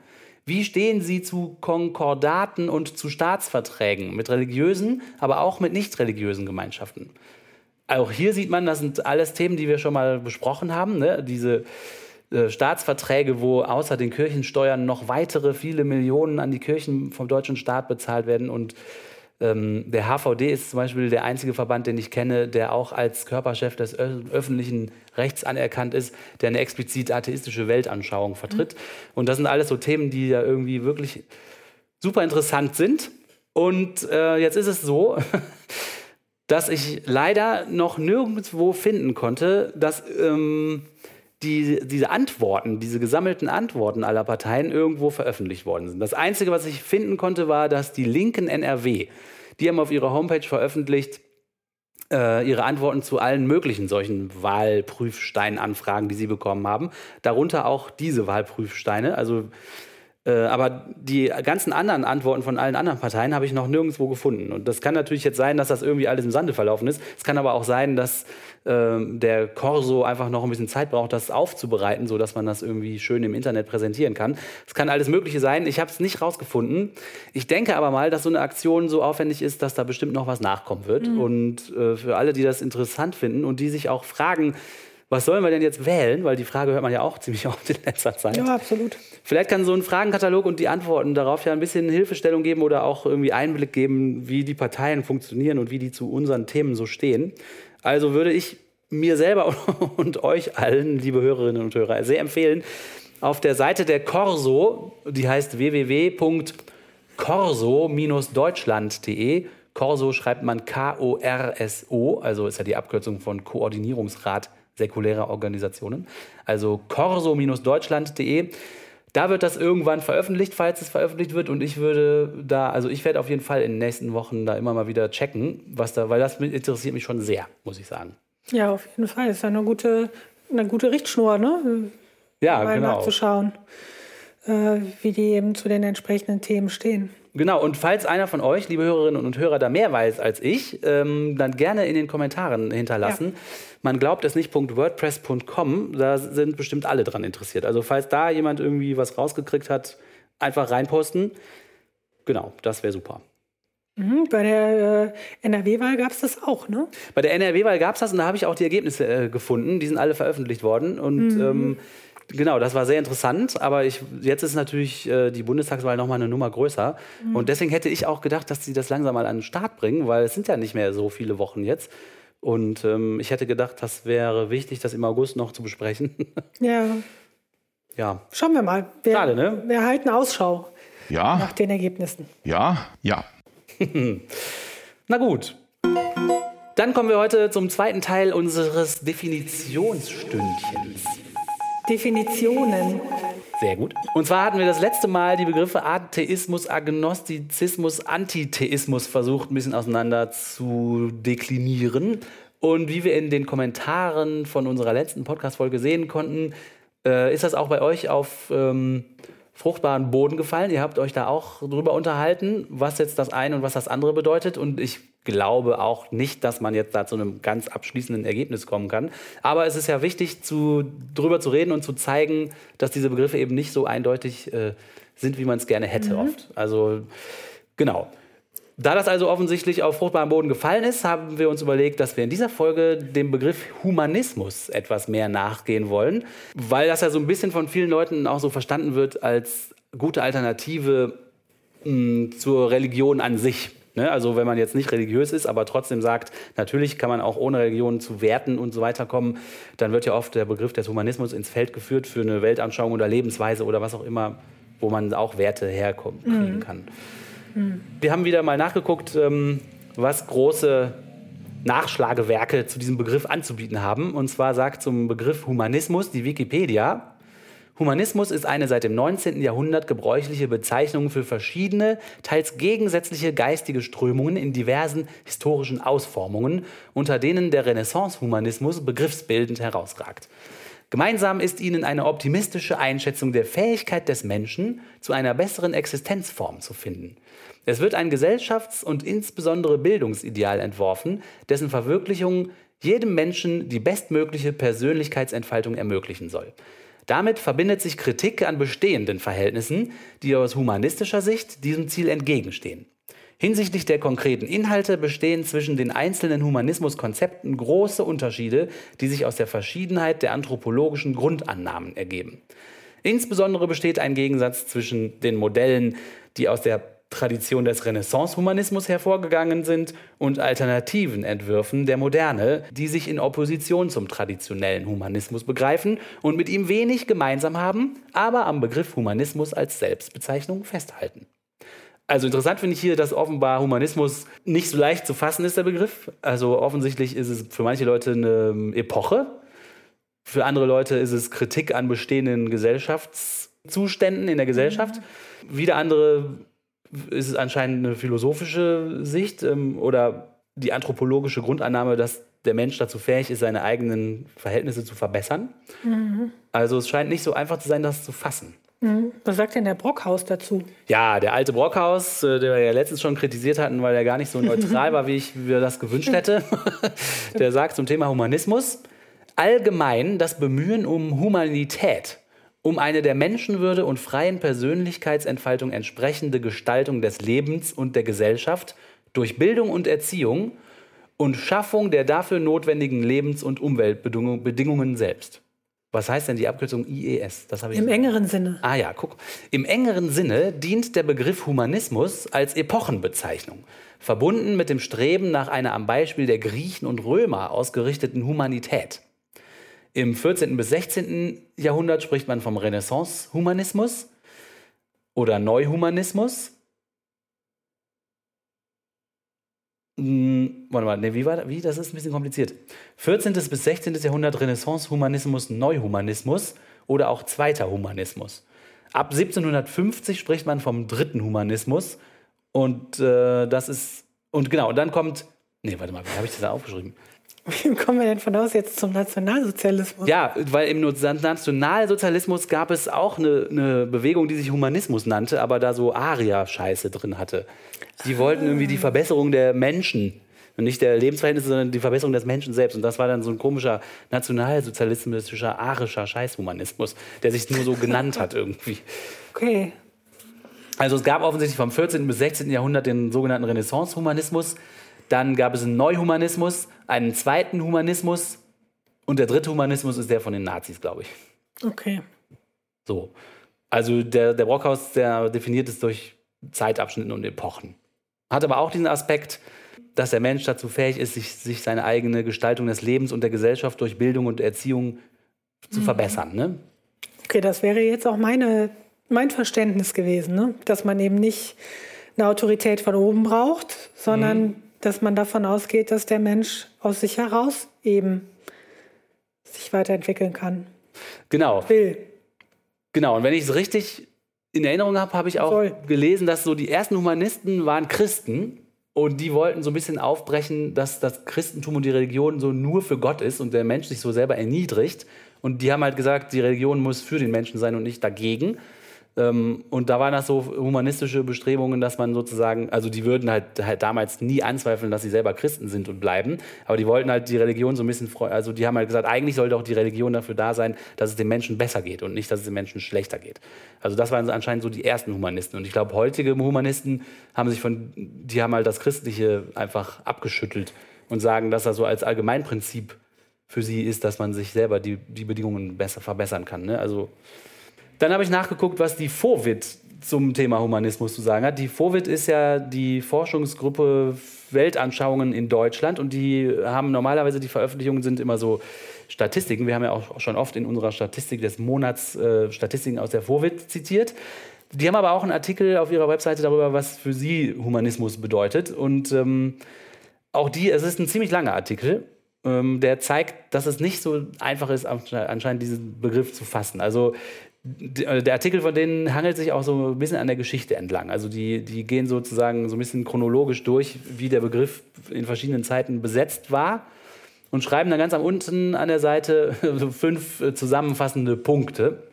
Wie stehen Sie zu Konkordaten und zu Staatsverträgen mit religiösen, aber auch mit nicht religiösen Gemeinschaften? Auch hier sieht man, das sind alles Themen, die wir schon mal besprochen haben. Ne? Diese äh, Staatsverträge, wo außer den Kirchensteuern noch weitere viele Millionen an die Kirchen vom deutschen Staat bezahlt werden. Und der HVD ist zum Beispiel der einzige Verband, den ich kenne, der auch als Körperchef des öffentlichen Rechts anerkannt ist, der eine explizit atheistische Weltanschauung vertritt. Mhm. Und das sind alles so Themen, die ja irgendwie wirklich super interessant sind. Und äh, jetzt ist es so, dass ich leider noch nirgendwo finden konnte, dass ähm, die, diese Antworten, diese gesammelten Antworten aller Parteien irgendwo veröffentlicht worden sind. Das Einzige, was ich finden konnte, war, dass die linken NRW, die haben auf ihrer Homepage veröffentlicht, äh, ihre Antworten zu allen möglichen solchen Wahlprüfsteinanfragen, die sie bekommen haben. Darunter auch diese Wahlprüfsteine. Also aber die ganzen anderen Antworten von allen anderen Parteien habe ich noch nirgendwo gefunden. Und das kann natürlich jetzt sein, dass das irgendwie alles im Sande verlaufen ist. Es kann aber auch sein, dass äh, der Corso einfach noch ein bisschen Zeit braucht, das aufzubereiten, sodass man das irgendwie schön im Internet präsentieren kann. Es kann alles Mögliche sein. Ich habe es nicht rausgefunden. Ich denke aber mal, dass so eine Aktion so aufwendig ist, dass da bestimmt noch was nachkommen wird. Mhm. Und äh, für alle, die das interessant finden und die sich auch fragen, was sollen wir denn jetzt wählen? Weil die Frage hört man ja auch ziemlich oft in letzter Zeit. Ja, absolut. Vielleicht kann so ein Fragenkatalog und die Antworten darauf ja ein bisschen Hilfestellung geben oder auch irgendwie Einblick geben, wie die Parteien funktionieren und wie die zu unseren Themen so stehen. Also würde ich mir selber und euch allen, liebe Hörerinnen und Hörer, sehr empfehlen, auf der Seite der Corso, die heißt www.corso-deutschland.de. Corso schreibt man K-O-R-S-O, also ist ja die Abkürzung von Koordinierungsrat säkulärer Organisationen. Also corso-deutschland.de. Da wird das irgendwann veröffentlicht, falls es veröffentlicht wird. Und ich würde da, also ich werde auf jeden Fall in den nächsten Wochen da immer mal wieder checken, was da, weil das interessiert mich schon sehr, muss ich sagen. Ja, auf jeden Fall. Das ist eine gute, eine gute Richtschnur, ne? Ja, mal genau. Nachzuschauen, äh, wie die eben zu den entsprechenden Themen stehen. Genau, und falls einer von euch, liebe Hörerinnen und Hörer, da mehr weiß als ich, ähm, dann gerne in den Kommentaren hinterlassen. Ja. Man glaubt es nicht.wordpress.com, da sind bestimmt alle dran interessiert. Also falls da jemand irgendwie was rausgekriegt hat, einfach reinposten. Genau, das wäre super. Mhm, bei der äh, NRW-Wahl gab es das auch, ne? Bei der NRW-Wahl gab es das und da habe ich auch die Ergebnisse äh, gefunden. Die sind alle veröffentlicht worden. Und mhm. ähm, Genau, das war sehr interessant, aber ich, jetzt ist natürlich äh, die Bundestagswahl nochmal eine Nummer größer. Mhm. Und deswegen hätte ich auch gedacht, dass sie das langsam mal an den Start bringen, weil es sind ja nicht mehr so viele Wochen jetzt. Und ähm, ich hätte gedacht, das wäre wichtig, das im August noch zu besprechen. Ja. Ja. Schauen wir mal. Wir, Schade, ne? Wir halten Ausschau ja. nach den Ergebnissen. Ja, ja. Na gut. Dann kommen wir heute zum zweiten Teil unseres Definitionsstündchens. Definitionen. Sehr gut. Und zwar hatten wir das letzte Mal die Begriffe Atheismus, Agnostizismus, Antitheismus versucht, ein bisschen auseinander zu deklinieren. Und wie wir in den Kommentaren von unserer letzten Podcast-Folge sehen konnten, äh, ist das auch bei euch auf ähm, fruchtbaren Boden gefallen. Ihr habt euch da auch drüber unterhalten, was jetzt das eine und was das andere bedeutet. Und ich glaube auch nicht, dass man jetzt da zu einem ganz abschließenden Ergebnis kommen kann. Aber es ist ja wichtig, zu, drüber zu reden und zu zeigen, dass diese Begriffe eben nicht so eindeutig äh, sind, wie man es gerne hätte mhm. oft. Also genau. Da das also offensichtlich auf fruchtbarem Boden gefallen ist, haben wir uns überlegt, dass wir in dieser Folge dem Begriff Humanismus etwas mehr nachgehen wollen, weil das ja so ein bisschen von vielen Leuten auch so verstanden wird als gute Alternative mh, hm, zur Religion an sich. Ne? Also wenn man jetzt nicht religiös ist, aber trotzdem sagt, natürlich kann man auch ohne Religion zu Werten und so weiter kommen, dann wird ja oft der Begriff des Humanismus ins Feld geführt für eine Weltanschauung oder Lebensweise oder was auch immer, wo man auch Werte herkommen mhm. kann. Mhm. Wir haben wieder mal nachgeguckt, ähm, was große Nachschlagewerke zu diesem Begriff anzubieten haben. Und zwar sagt zum Begriff Humanismus die Wikipedia, Humanismus ist eine seit dem 19. Jahrhundert gebräuchliche Bezeichnung für verschiedene, teils gegensätzliche geistige Strömungen in diversen historischen Ausformungen, unter denen der Renaissance-Humanismus begriffsbildend herausragt. Gemeinsam ist ihnen eine optimistische Einschätzung der Fähigkeit des Menschen, zu einer besseren Existenzform zu finden. Es wird ein Gesellschafts- und insbesondere Bildungsideal entworfen, dessen Verwirklichung jedem Menschen die bestmögliche Persönlichkeitsentfaltung ermöglichen soll. Damit verbindet sich Kritik an bestehenden Verhältnissen, die aus humanistischer Sicht diesem Ziel entgegenstehen. Hinsichtlich der konkreten Inhalte bestehen zwischen den einzelnen Humanismuskonzepten große Unterschiede, die sich aus der Verschiedenheit der anthropologischen Grundannahmen ergeben. Insbesondere besteht ein Gegensatz zwischen den Modellen, die aus der Tradition des Renaissance-Humanismus hervorgegangen sind und alternativen Entwürfen der Moderne, die sich in Opposition zum traditionellen Humanismus begreifen und mit ihm wenig gemeinsam haben, aber am Begriff Humanismus als Selbstbezeichnung festhalten. Also interessant finde ich hier, dass offenbar Humanismus nicht so leicht zu fassen ist, der Begriff. Also offensichtlich ist es für manche Leute eine Epoche. Für andere Leute ist es Kritik an bestehenden Gesellschaftszuständen in der Gesellschaft. Wieder andere ist es anscheinend eine philosophische Sicht ähm, oder die anthropologische Grundannahme, dass der Mensch dazu fähig ist, seine eigenen Verhältnisse zu verbessern. Mhm. Also es scheint nicht so einfach zu sein, das zu fassen. Mhm. Was sagt denn der Brockhaus dazu? Ja, der alte Brockhaus, äh, der wir ja letztens schon kritisiert hatten, weil er gar nicht so neutral war, wie ich mir das gewünscht hätte, der sagt zum Thema Humanismus, allgemein das Bemühen um Humanität um eine der Menschenwürde und freien Persönlichkeitsentfaltung entsprechende Gestaltung des Lebens und der Gesellschaft durch Bildung und Erziehung und Schaffung der dafür notwendigen Lebens- und Umweltbedingungen selbst. Was heißt denn die Abkürzung IES? Das ich Im engeren Sinne. Ah ja, guck. Im engeren Sinne dient der Begriff Humanismus als Epochenbezeichnung, verbunden mit dem Streben nach einer am Beispiel der Griechen und Römer ausgerichteten Humanität. Im 14. bis 16. Jahrhundert spricht man vom Renaissance-Humanismus oder Neuhumanismus. Hm, warte mal, nee, wie war das? Wie? Das ist ein bisschen kompliziert. 14. bis 16. Jahrhundert Renaissance-Humanismus, Neuhumanismus oder auch Zweiter Humanismus. Ab 1750 spricht man vom dritten Humanismus und äh, das ist, und genau, und dann kommt, nee, warte mal, wie habe ich das da aufgeschrieben? Wie kommen wir denn von aus jetzt zum Nationalsozialismus? Ja, weil im Nationalsozialismus gab es auch eine, eine Bewegung, die sich Humanismus nannte, aber da so Aria-Scheiße drin hatte. Die ah. wollten irgendwie die Verbesserung der Menschen. Und nicht der Lebensverhältnisse, sondern die Verbesserung des Menschen selbst. Und das war dann so ein komischer nationalsozialistischer, arischer Scheißhumanismus, der sich nur so genannt hat irgendwie. Okay. Also es gab offensichtlich vom 14. bis 16. Jahrhundert den sogenannten Renaissance-Humanismus. Dann gab es einen Neuhumanismus, einen zweiten Humanismus und der dritte Humanismus ist der von den Nazis, glaube ich. Okay. So. Also der, der Brockhaus, der definiert es durch Zeitabschnitten und Epochen. Hat aber auch diesen Aspekt, dass der Mensch dazu fähig ist, sich, sich seine eigene Gestaltung des Lebens und der Gesellschaft durch Bildung und Erziehung zu mhm. verbessern. Ne? Okay, das wäre jetzt auch meine, mein Verständnis gewesen, ne? dass man eben nicht eine Autorität von oben braucht, sondern mhm dass man davon ausgeht, dass der Mensch aus sich heraus eben sich weiterentwickeln kann. Genau. Will. Genau, und wenn ich es richtig in Erinnerung habe, habe ich auch Voll. gelesen, dass so die ersten Humanisten waren Christen und die wollten so ein bisschen aufbrechen, dass das Christentum und die Religion so nur für Gott ist und der Mensch sich so selber erniedrigt. Und die haben halt gesagt, die Religion muss für den Menschen sein und nicht dagegen. Ähm, und da waren das so humanistische Bestrebungen, dass man sozusagen, also die würden halt, halt damals nie anzweifeln, dass sie selber Christen sind und bleiben, aber die wollten halt die Religion so ein bisschen, also die haben halt gesagt, eigentlich sollte auch die Religion dafür da sein, dass es den Menschen besser geht und nicht, dass es den Menschen schlechter geht. Also das waren anscheinend so die ersten Humanisten. Und ich glaube, heutige Humanisten haben sich von, die haben halt das Christliche einfach abgeschüttelt und sagen, dass das so als Allgemeinprinzip für sie ist, dass man sich selber die, die Bedingungen besser verbessern kann. Ne? Also dann habe ich nachgeguckt, was die FOVID zum Thema Humanismus zu sagen hat. Die FOVID ist ja die Forschungsgruppe Weltanschauungen in Deutschland und die haben normalerweise, die Veröffentlichungen sind immer so Statistiken. Wir haben ja auch schon oft in unserer Statistik des Monats äh, Statistiken aus der FOVID zitiert. Die haben aber auch einen Artikel auf ihrer Webseite darüber, was für sie Humanismus bedeutet. Und ähm, auch die, es ist ein ziemlich langer Artikel, ähm, der zeigt, dass es nicht so einfach ist, anscheinend diesen Begriff zu fassen. Also der Artikel von denen hangelt sich auch so ein bisschen an der Geschichte entlang. Also die, die gehen sozusagen so ein bisschen chronologisch durch, wie der Begriff in verschiedenen Zeiten besetzt war und schreiben dann ganz am unten an der Seite so fünf äh, zusammenfassende Punkte.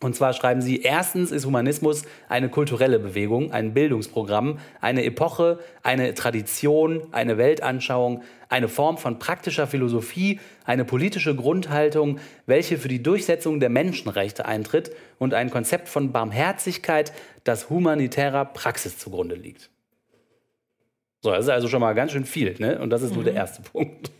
Und zwar schreiben sie, erstens ist Humanismus eine kulturelle Bewegung, ein Bildungsprogramm, eine Epoche, eine Tradition, eine Weltanschauung, eine Form von praktischer Philosophie, eine politische Grundhaltung, welche für die Durchsetzung der Menschenrechte eintritt und ein Konzept von Barmherzigkeit, das humanitärer Praxis zugrunde liegt. So, das ist also schon mal ganz schön viel, ne? Und das ist nur der erste Punkt.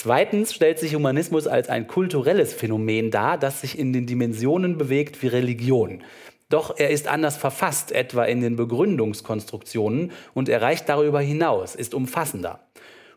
Zweitens stellt sich Humanismus als ein kulturelles Phänomen dar, das sich in den Dimensionen bewegt wie Religion. Doch er ist anders verfasst, etwa in den Begründungskonstruktionen, und er reicht darüber hinaus, ist umfassender.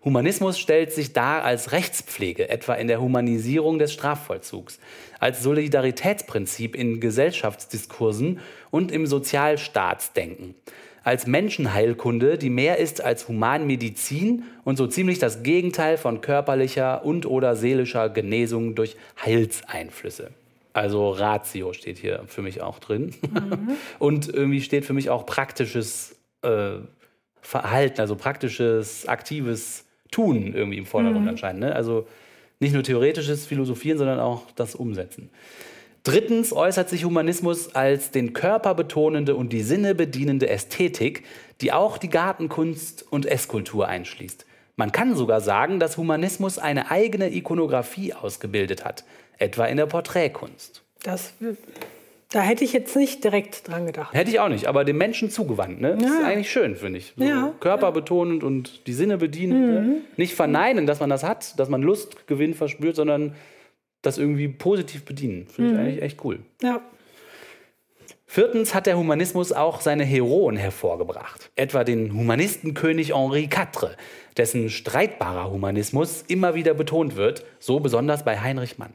Humanismus stellt sich dar als Rechtspflege, etwa in der Humanisierung des Strafvollzugs, als Solidaritätsprinzip in Gesellschaftsdiskursen und im Sozialstaatsdenken, als Menschenheilkunde, die mehr ist als Humanmedizin und so ziemlich das Gegenteil von körperlicher und oder seelischer Genesung durch Heilseinflüsse. Also Ratio steht hier für mich auch drin. Und irgendwie steht für mich auch praktisches äh, Verhalten, also praktisches, aktives Tun irgendwie im Vordergrund anscheinend. Ne? Also nicht nur theoretisches Philosophieren, sondern auch das Umsetzen. Drittens äußert sich Humanismus als den Körper betonende und die Sinne bedienende Ästhetik, die auch die Gartenkunst und Esskultur einschließt. Man kann sogar sagen, dass Humanismus eine eigene Ikonografie ausgebildet hat, etwa in der Porträtkunst. Das, da hätte ich jetzt nicht direkt dran gedacht. Hätte ich auch nicht, aber dem Menschen zugewandt. Ne? Das ist Ja. eigentlich schön, finde ich. So Ja. Körperbetonend und die Sinne bedienend. Ne? Nicht verneinen, dass man das hat, dass man Lustgewinn verspürt, sondern das irgendwie positiv bedienen. Finde ich eigentlich echt cool. Ja. Viertens hat der Humanismus auch seine Heroen hervorgebracht. Etwa den Humanistenkönig Henri IV, dessen streitbarer Humanismus immer wieder betont wird, so besonders bei Heinrich Mann.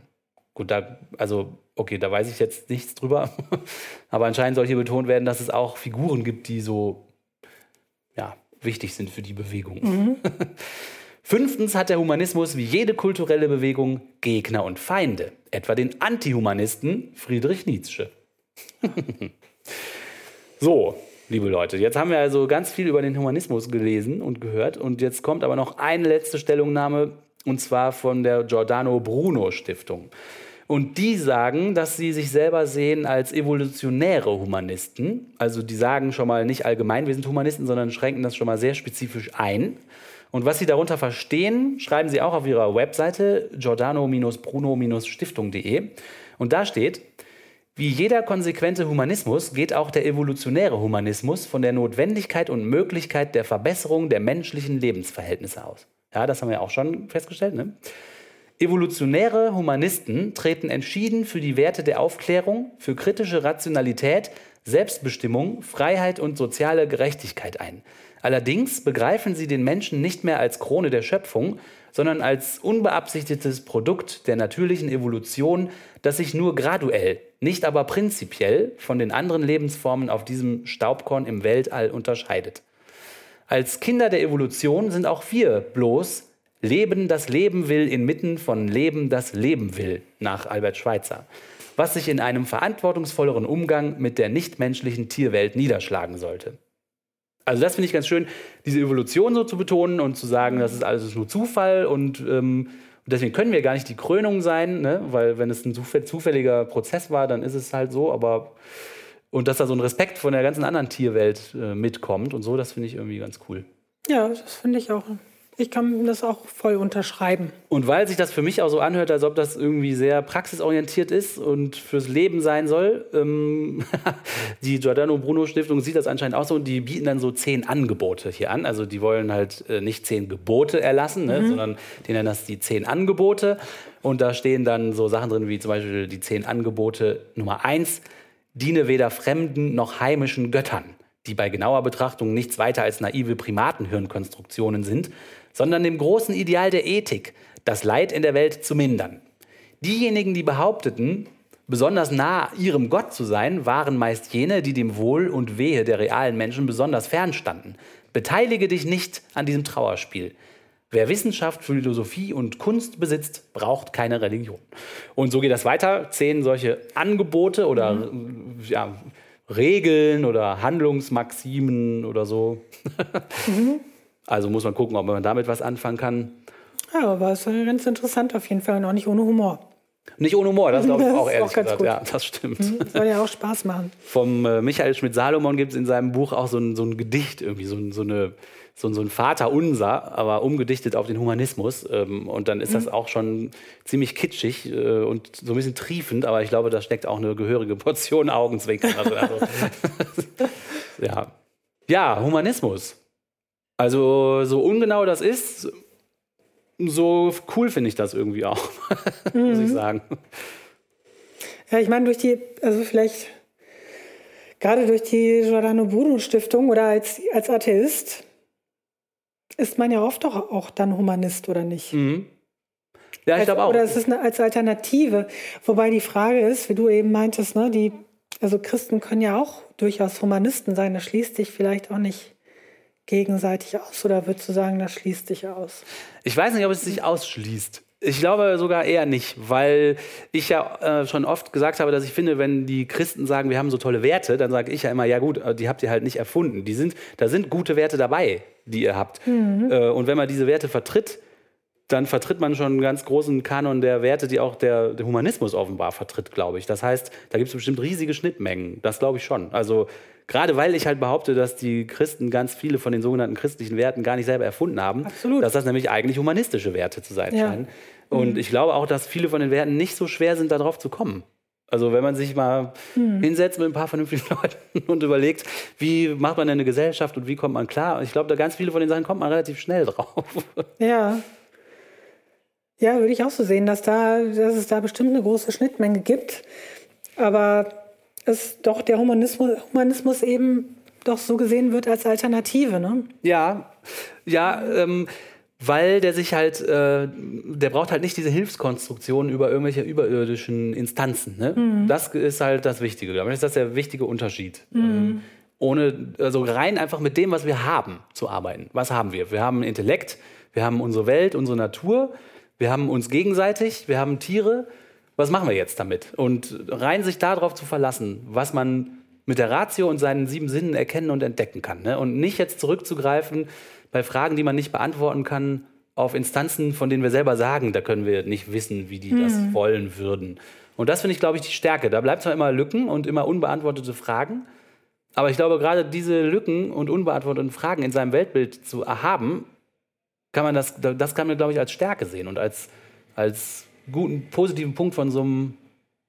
Gut, da, also, okay, da weiß ich jetzt nichts drüber. Aber anscheinend soll hier betont werden, dass es auch Figuren gibt, die so, ja, wichtig sind für die Bewegung. Fünftens hat der Humanismus wie jede kulturelle Bewegung Gegner und Feinde. Etwa den Antihumanisten Friedrich Nietzsche. So, liebe Leute, jetzt haben wir also ganz viel über den Humanismus gelesen und gehört. Und jetzt kommt aber noch eine letzte Stellungnahme, und zwar von der Giordano Bruno Stiftung. Und die sagen, dass sie sich selber sehen als evolutionäre Humanisten. Also die sagen schon mal nicht allgemein, wir sind Humanisten, sondern schränken das schon mal sehr spezifisch ein. Und was sie darunter verstehen, schreiben sie auch auf ihrer Webseite giordano-bruno-stiftung.de. Und da steht, wie jeder konsequente Humanismus geht auch der evolutionäre Humanismus von der Notwendigkeit und Möglichkeit der Verbesserung der menschlichen Lebensverhältnisse aus. Ja, das haben wir auch schon festgestellt. Ne? Evolutionäre Humanisten treten entschieden für die Werte der Aufklärung, für kritische Rationalität, Selbstbestimmung, Freiheit und soziale Gerechtigkeit ein. Allerdings begreifen sie den Menschen nicht mehr als Krone der Schöpfung, sondern als unbeabsichtigtes Produkt der natürlichen Evolution, das sich nur graduell, nicht aber prinzipiell von den anderen Lebensformen auf diesem Staubkorn im Weltall unterscheidet. Als Kinder der Evolution sind auch wir bloß Leben, das Leben will, inmitten von Leben, das Leben will, nach Albert Schweitzer, was sich in einem verantwortungsvolleren Umgang mit der nichtmenschlichen Tierwelt niederschlagen sollte. Also das finde ich ganz schön, diese Evolution so zu betonen und zu sagen, das ist alles nur Zufall und ähm, deswegen können wir gar nicht die Krönung sein, ne? weil wenn es ein zufä- zufälliger Prozess war, dann ist es halt so, aber und dass da so ein Respekt von der ganzen anderen Tierwelt äh, mitkommt und so, das finde ich irgendwie ganz cool. Ja, das finde ich auch. Ich kann das auch voll unterschreiben. Und weil sich das für mich auch so anhört, als ob das irgendwie sehr praxisorientiert ist und fürs Leben sein soll, ähm, die Giordano Bruno Stiftung sieht das anscheinend auch so und die bieten dann so zehn Angebote hier an. Also die wollen halt äh, nicht zehn Gebote erlassen, ne, sondern die nennen das die zehn Angebote. Und da stehen dann so Sachen drin wie zum Beispiel die zehn Angebote Nummer eins, diene weder fremden noch heimischen Göttern, die bei genauer Betrachtung nichts weiter als naive Primatenhirnkonstruktionen sind, sondern dem großen Ideal der Ethik, das Leid in der Welt zu mindern. Diejenigen, die behaupteten, besonders nah ihrem Gott zu sein, waren meist jene, die dem Wohl und Wehe der realen Menschen besonders fernstanden. Beteilige dich nicht an diesem Trauerspiel. Wer Wissenschaft, Philosophie und Kunst besitzt, braucht keine Religion. Und so geht das weiter. Zehn solche Angebote oder ja, Regeln oder Handlungsmaximen oder so. Also muss man gucken, ob man damit was anfangen kann. Ja, aber es ist ganz interessant auf jeden Fall und auch nicht ohne Humor. Nicht ohne Humor, das glaube ich Das auch ist ehrlich auch ganz gesagt. gut. Ja, das stimmt. Soll ja auch Spaß machen. Vom äh, Michael Schmidt-Salomon gibt es in seinem Buch auch so ein, so ein Gedicht, irgendwie so, ein- so, eine, so, so ein Vaterunser, aber umgedichtet auf den Humanismus. Ähm, und dann ist das auch schon ziemlich kitschig äh, und so ein bisschen triefend, aber ich glaube, da steckt auch eine gehörige Portion Augenzwinkern. Also, also, ja. ja, Humanismus. Also so ungenau das ist, so cool finde ich das irgendwie auch, muss ich sagen. Ja, ich meine, durch die, also vielleicht gerade durch die Giordano Bruno Stiftung oder als, als Atheist ist man ja oft doch auch dann Humanist, oder nicht? Mhm. Ja, ich glaube auch. Oder es ist eine, als Alternative. Wobei die Frage ist, wie du eben meintest, ne, die, also Christen können ja auch durchaus Humanisten sein. Das schließt sich vielleicht auch nicht gegenseitig aus. Oder würdest du sagen, das schließt sich aus? Ich weiß nicht, ob es sich ausschließt. Ich glaube sogar eher nicht, weil ich ja äh, schon oft gesagt habe, dass ich finde, wenn die Christen sagen, wir haben so tolle Werte, dann sage ich ja immer, ja gut, äh, die habt ihr halt nicht erfunden. Die sind, da sind gute Werte dabei, die ihr habt. Äh, und wenn man diese Werte vertritt, dann vertritt man schon einen ganz großen Kanon der Werte, die auch der, der Humanismus offenbar vertritt, glaube ich. Das heißt, da gibt es bestimmt riesige Schnittmengen. Das glaube ich schon. Also gerade weil ich halt behaupte, dass die Christen ganz viele von den sogenannten christlichen Werten gar nicht selber erfunden haben, Absolut. dass das nämlich eigentlich humanistische Werte zu sein Ja. scheinen. Und ich glaube auch, dass viele von den Werten nicht so schwer sind, darauf zu kommen. Also wenn man sich mal hinsetzt mit ein paar vernünftigen Leuten und überlegt, wie macht man denn eine Gesellschaft und wie kommt man klar, ich glaube, da ganz viele von den Sachen kommt man relativ schnell drauf. Ja. Ja, würde ich auch so sehen, dass, da, dass es da bestimmt eine große Schnittmenge gibt. Aber es doch der Humanismus, Humanismus eben doch so gesehen wird als Alternative. Ne? Ja, ja, ähm, weil der sich halt, äh, der braucht halt nicht diese Hilfskonstruktion über irgendwelche überirdischen Instanzen. Ne? Das ist halt das Wichtige. Das ist das der wichtige Unterschied. Ähm, ohne, also rein einfach mit dem, was wir haben, zu arbeiten. Was haben wir? Wir haben Intellekt, wir haben unsere Welt, unsere Natur, wir haben uns gegenseitig, wir haben Tiere. Was machen wir jetzt damit? Und rein sich darauf zu verlassen, was man mit der Ratio und seinen sieben Sinnen erkennen und entdecken kann. Ne? Und nicht jetzt zurückzugreifen bei Fragen, die man nicht beantworten kann, auf Instanzen, von denen wir selber sagen, da können wir nicht wissen, wie die das wollen würden. Und das finde ich, glaube ich, die Stärke. Da bleibt zwar immer Lücken und immer unbeantwortete Fragen, aber ich glaube, gerade diese Lücken und unbeantworteten Fragen in seinem Weltbild zu haben, kann man das, das kann man, glaube ich, als Stärke sehen und als, als guten, positiven Punkt von so einem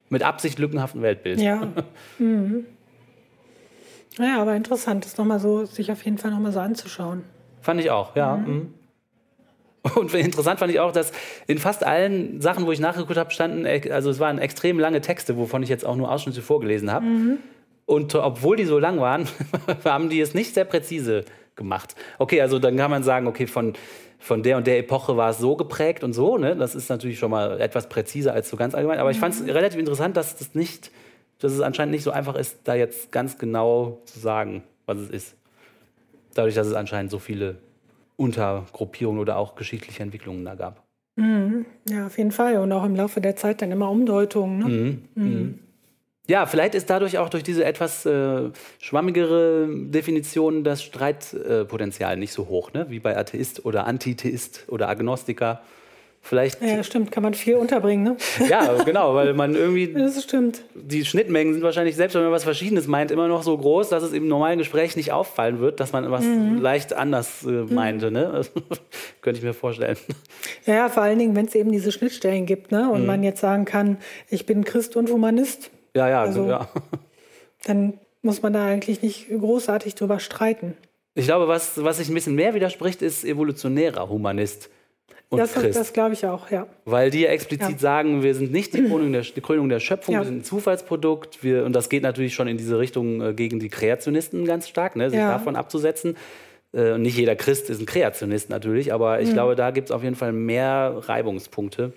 mit Absicht lückenhaften Weltbild. Ja. mhm. Ja, aber interessant, das nochmal so, sich auf jeden Fall nochmal so anzuschauen. Fand ich auch, ja. Mhm. Und interessant fand ich auch, dass in fast allen Sachen, wo ich nachgeguckt habe, standen, äh, also es waren extrem lange Texte, wovon ich jetzt auch nur Ausschnitte vorgelesen habe. Und obwohl die so lang waren, haben die es nicht sehr präzise gemacht. Okay, also dann kann man sagen, okay, von, von der und der Epoche war es so geprägt und so. Ne? Das ist natürlich schon mal etwas präziser als so ganz allgemein. Aber ich fand es relativ interessant, dass das nicht, dass es anscheinend nicht so einfach ist, da jetzt ganz genau zu sagen, was es ist. Dadurch, dass es anscheinend so viele Untergruppierungen oder auch geschichtliche Entwicklungen da gab. Ja, auf jeden Fall. Und auch im Laufe der Zeit dann immer Umdeutungen. Ne? Ja, vielleicht ist dadurch auch durch diese etwas äh, schwammigere Definition das Streitpotenzial nicht so hoch, ne? wie bei Atheist oder Antitheist oder Agnostiker. Vielleicht, Ja, stimmt, kann man viel unterbringen. Ne? ja, genau, weil man irgendwie Das stimmt. die Schnittmengen sind wahrscheinlich, selbst wenn man was Verschiedenes meint, immer noch so groß, dass es im normalen Gespräch nicht auffallen wird, dass man was leicht anders äh, meinte. Ne? Das könnte ich mir vorstellen. Ja, vor allen Dingen, wenn es eben diese Schnittstellen gibt ne? und man jetzt sagen kann, ich bin Christ und Humanist, Ja, ja, Also- ja. dann muss man da eigentlich nicht großartig drüber streiten. Ich glaube, was, was sich ein bisschen mehr widerspricht, ist evolutionärer Humanist und Das, Christ. das glaube ich auch, ja. Weil die ja explizit Ja. sagen, wir sind nicht die Krönung der, die Krönung der Schöpfung, Ja. wir sind ein Zufallsprodukt. Wir, und das geht natürlich schon in diese Richtung äh, gegen die Kreationisten ganz stark, ne, sich Ja. davon abzusetzen. Äh, und nicht jeder Christ ist ein Kreationist natürlich, aber Mhm. ich glaube, da gibt es auf jeden Fall mehr Reibungspunkte.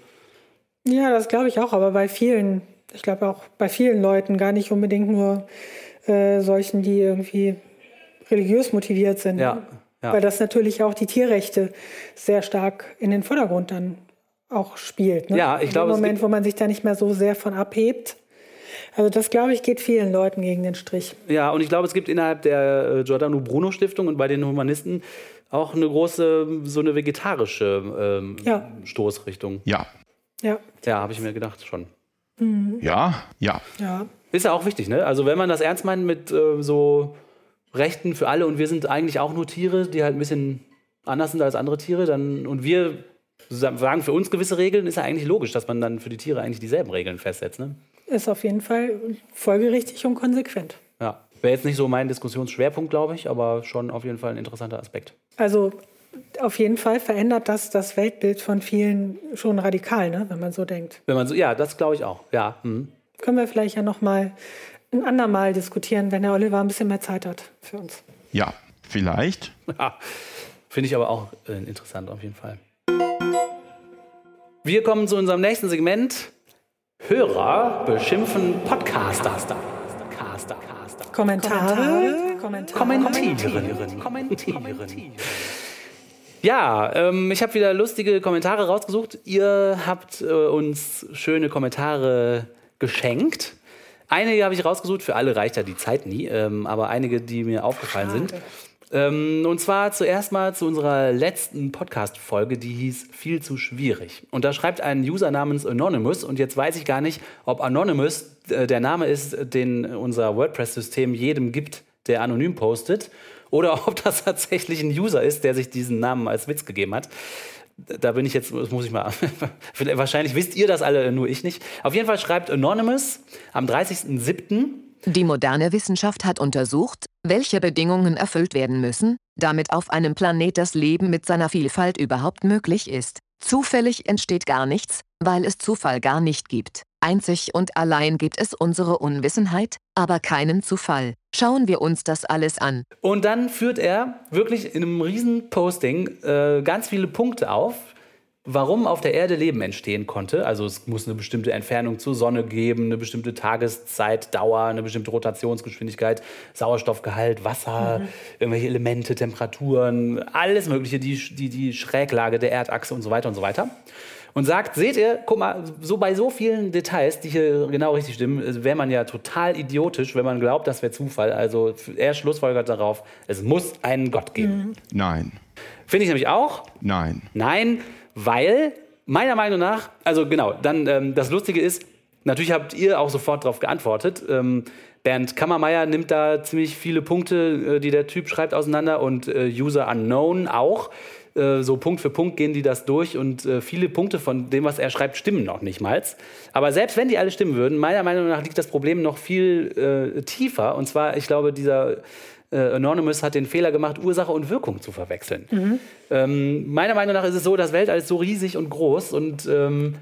Ja, das glaube ich auch, aber bei vielen, ich glaube auch bei vielen Leuten, gar nicht unbedingt nur äh, solchen, die irgendwie religiös motiviert sind. Ja, ne? ja. Weil das natürlich auch die Tierrechte sehr stark in den Vordergrund dann auch spielt. Ne? Ja, ich In glaube, dem es Moment, wo man sich da nicht mehr so sehr von abhebt. Also das, glaube ich, geht vielen Leuten gegen den Strich. Ja, und ich glaube, es gibt innerhalb der äh, Giordano Bruno Stiftung und bei den Humanisten auch eine große, so eine vegetarische ähm, Ja. Stoßrichtung. Ja. Ja, Ja, habe ich mir gedacht schon. Ja, ja. ja. Ist ja auch wichtig, ne? Also wenn man das ernst meint mit äh, so Rechten für alle und wir sind eigentlich auch nur Tiere, die halt ein bisschen anders sind als andere Tiere, dann und wir sa- sagen für uns gewisse Regeln, ist ja eigentlich logisch, dass man dann für die Tiere eigentlich dieselben Regeln festsetzt, ne? Ist auf jeden Fall folgerichtig und konsequent. Ja. Wäre jetzt nicht so mein Diskussionsschwerpunkt, glaube ich, aber schon auf jeden Fall ein interessanter Aspekt. Also auf jeden Fall verändert das das Weltbild von vielen schon radikal, ne? wenn man so denkt. Wenn man so, ja, das glaube ich auch. Ja. Mhm. Können wir vielleicht ja noch mal ein andermal diskutieren, wenn der Oliver ein bisschen mehr Zeit hat für uns. Ja, vielleicht. Ja, finde ich aber auch äh, interessant auf jeden Fall. Wir kommen zu unserem nächsten Segment. Hörer beschimpfen Podcaster. Caster. Kommentare, Kommentieren. Kommentieren. Ja, ähm, ich habe wieder lustige Kommentare rausgesucht. Ihr habt äh, uns schöne Kommentare geschenkt. Einige habe ich rausgesucht, für alle reicht ja die Zeit nie, ähm, aber einige, die mir aufgefallen sind. Ähm, und zwar zuerst mal zu unserer letzten Podcast-Folge, die hieß Viel zu schwierig. Und da schreibt ein User namens Anonymous, und jetzt weiß ich gar nicht, ob Anonymous äh, der Name ist, den unser WordPress-System jedem gibt, der anonym postet, oder ob das tatsächlich ein User ist, der sich diesen Namen als Witz gegeben hat da bin ich jetzt, das muss ich mal, wahrscheinlich wisst ihr das alle, nur ich nicht. Auf jeden Fall schreibt Anonymous am 30.07. Die moderne Wissenschaft hat untersucht, welche Bedingungen erfüllt werden müssen, damit auf einem Planet das Leben mit seiner Vielfalt überhaupt möglich ist. Zufällig entsteht gar nichts, weil es Zufall gar nicht gibt. Einzig und allein gibt es unsere Unwissenheit, aber keinen Zufall. Schauen wir uns das alles an. Und dann führt er wirklich in einem riesen Posting äh, ganz viele Punkte auf, warum auf der Erde Leben entstehen konnte. Also es muss eine bestimmte Entfernung zur Sonne geben, eine bestimmte Tageszeitdauer, eine bestimmte Rotationsgeschwindigkeit, Sauerstoffgehalt, Wasser, mhm. irgendwelche Elemente, Temperaturen, alles Mögliche, die, die, die Schräglage der Erdachse und so weiter und so weiter und sagt, seht ihr, guck mal, so bei so vielen Details, die hier genau richtig stimmen, wäre man ja total idiotisch, wenn man glaubt, das wäre Zufall. Also er schlussfolgert darauf, es muss einen Gott geben. Mhm. Nein. Finde ich nämlich auch. Nein. Nein, weil meiner Meinung nach, also genau, dann ähm, das Lustige ist, natürlich habt ihr auch sofort darauf geantwortet. Ähm, Bernd Kammermeier nimmt da ziemlich viele Punkte, äh, die der Typ schreibt, auseinander und äh, User Unknown auch. Äh, so Punkt für Punkt gehen die das durch und äh, viele Punkte von dem, was er schreibt, stimmen noch nicht mal. Aber selbst wenn die alle stimmen würden, meiner Meinung nach liegt das Problem noch viel äh, tiefer. Und zwar, ich glaube, dieser äh, Anonymous hat den Fehler gemacht, Ursache und Wirkung zu verwechseln. Mhm. Ähm, meiner Meinung nach ist es so, das Weltall ist so riesig und groß und ähm,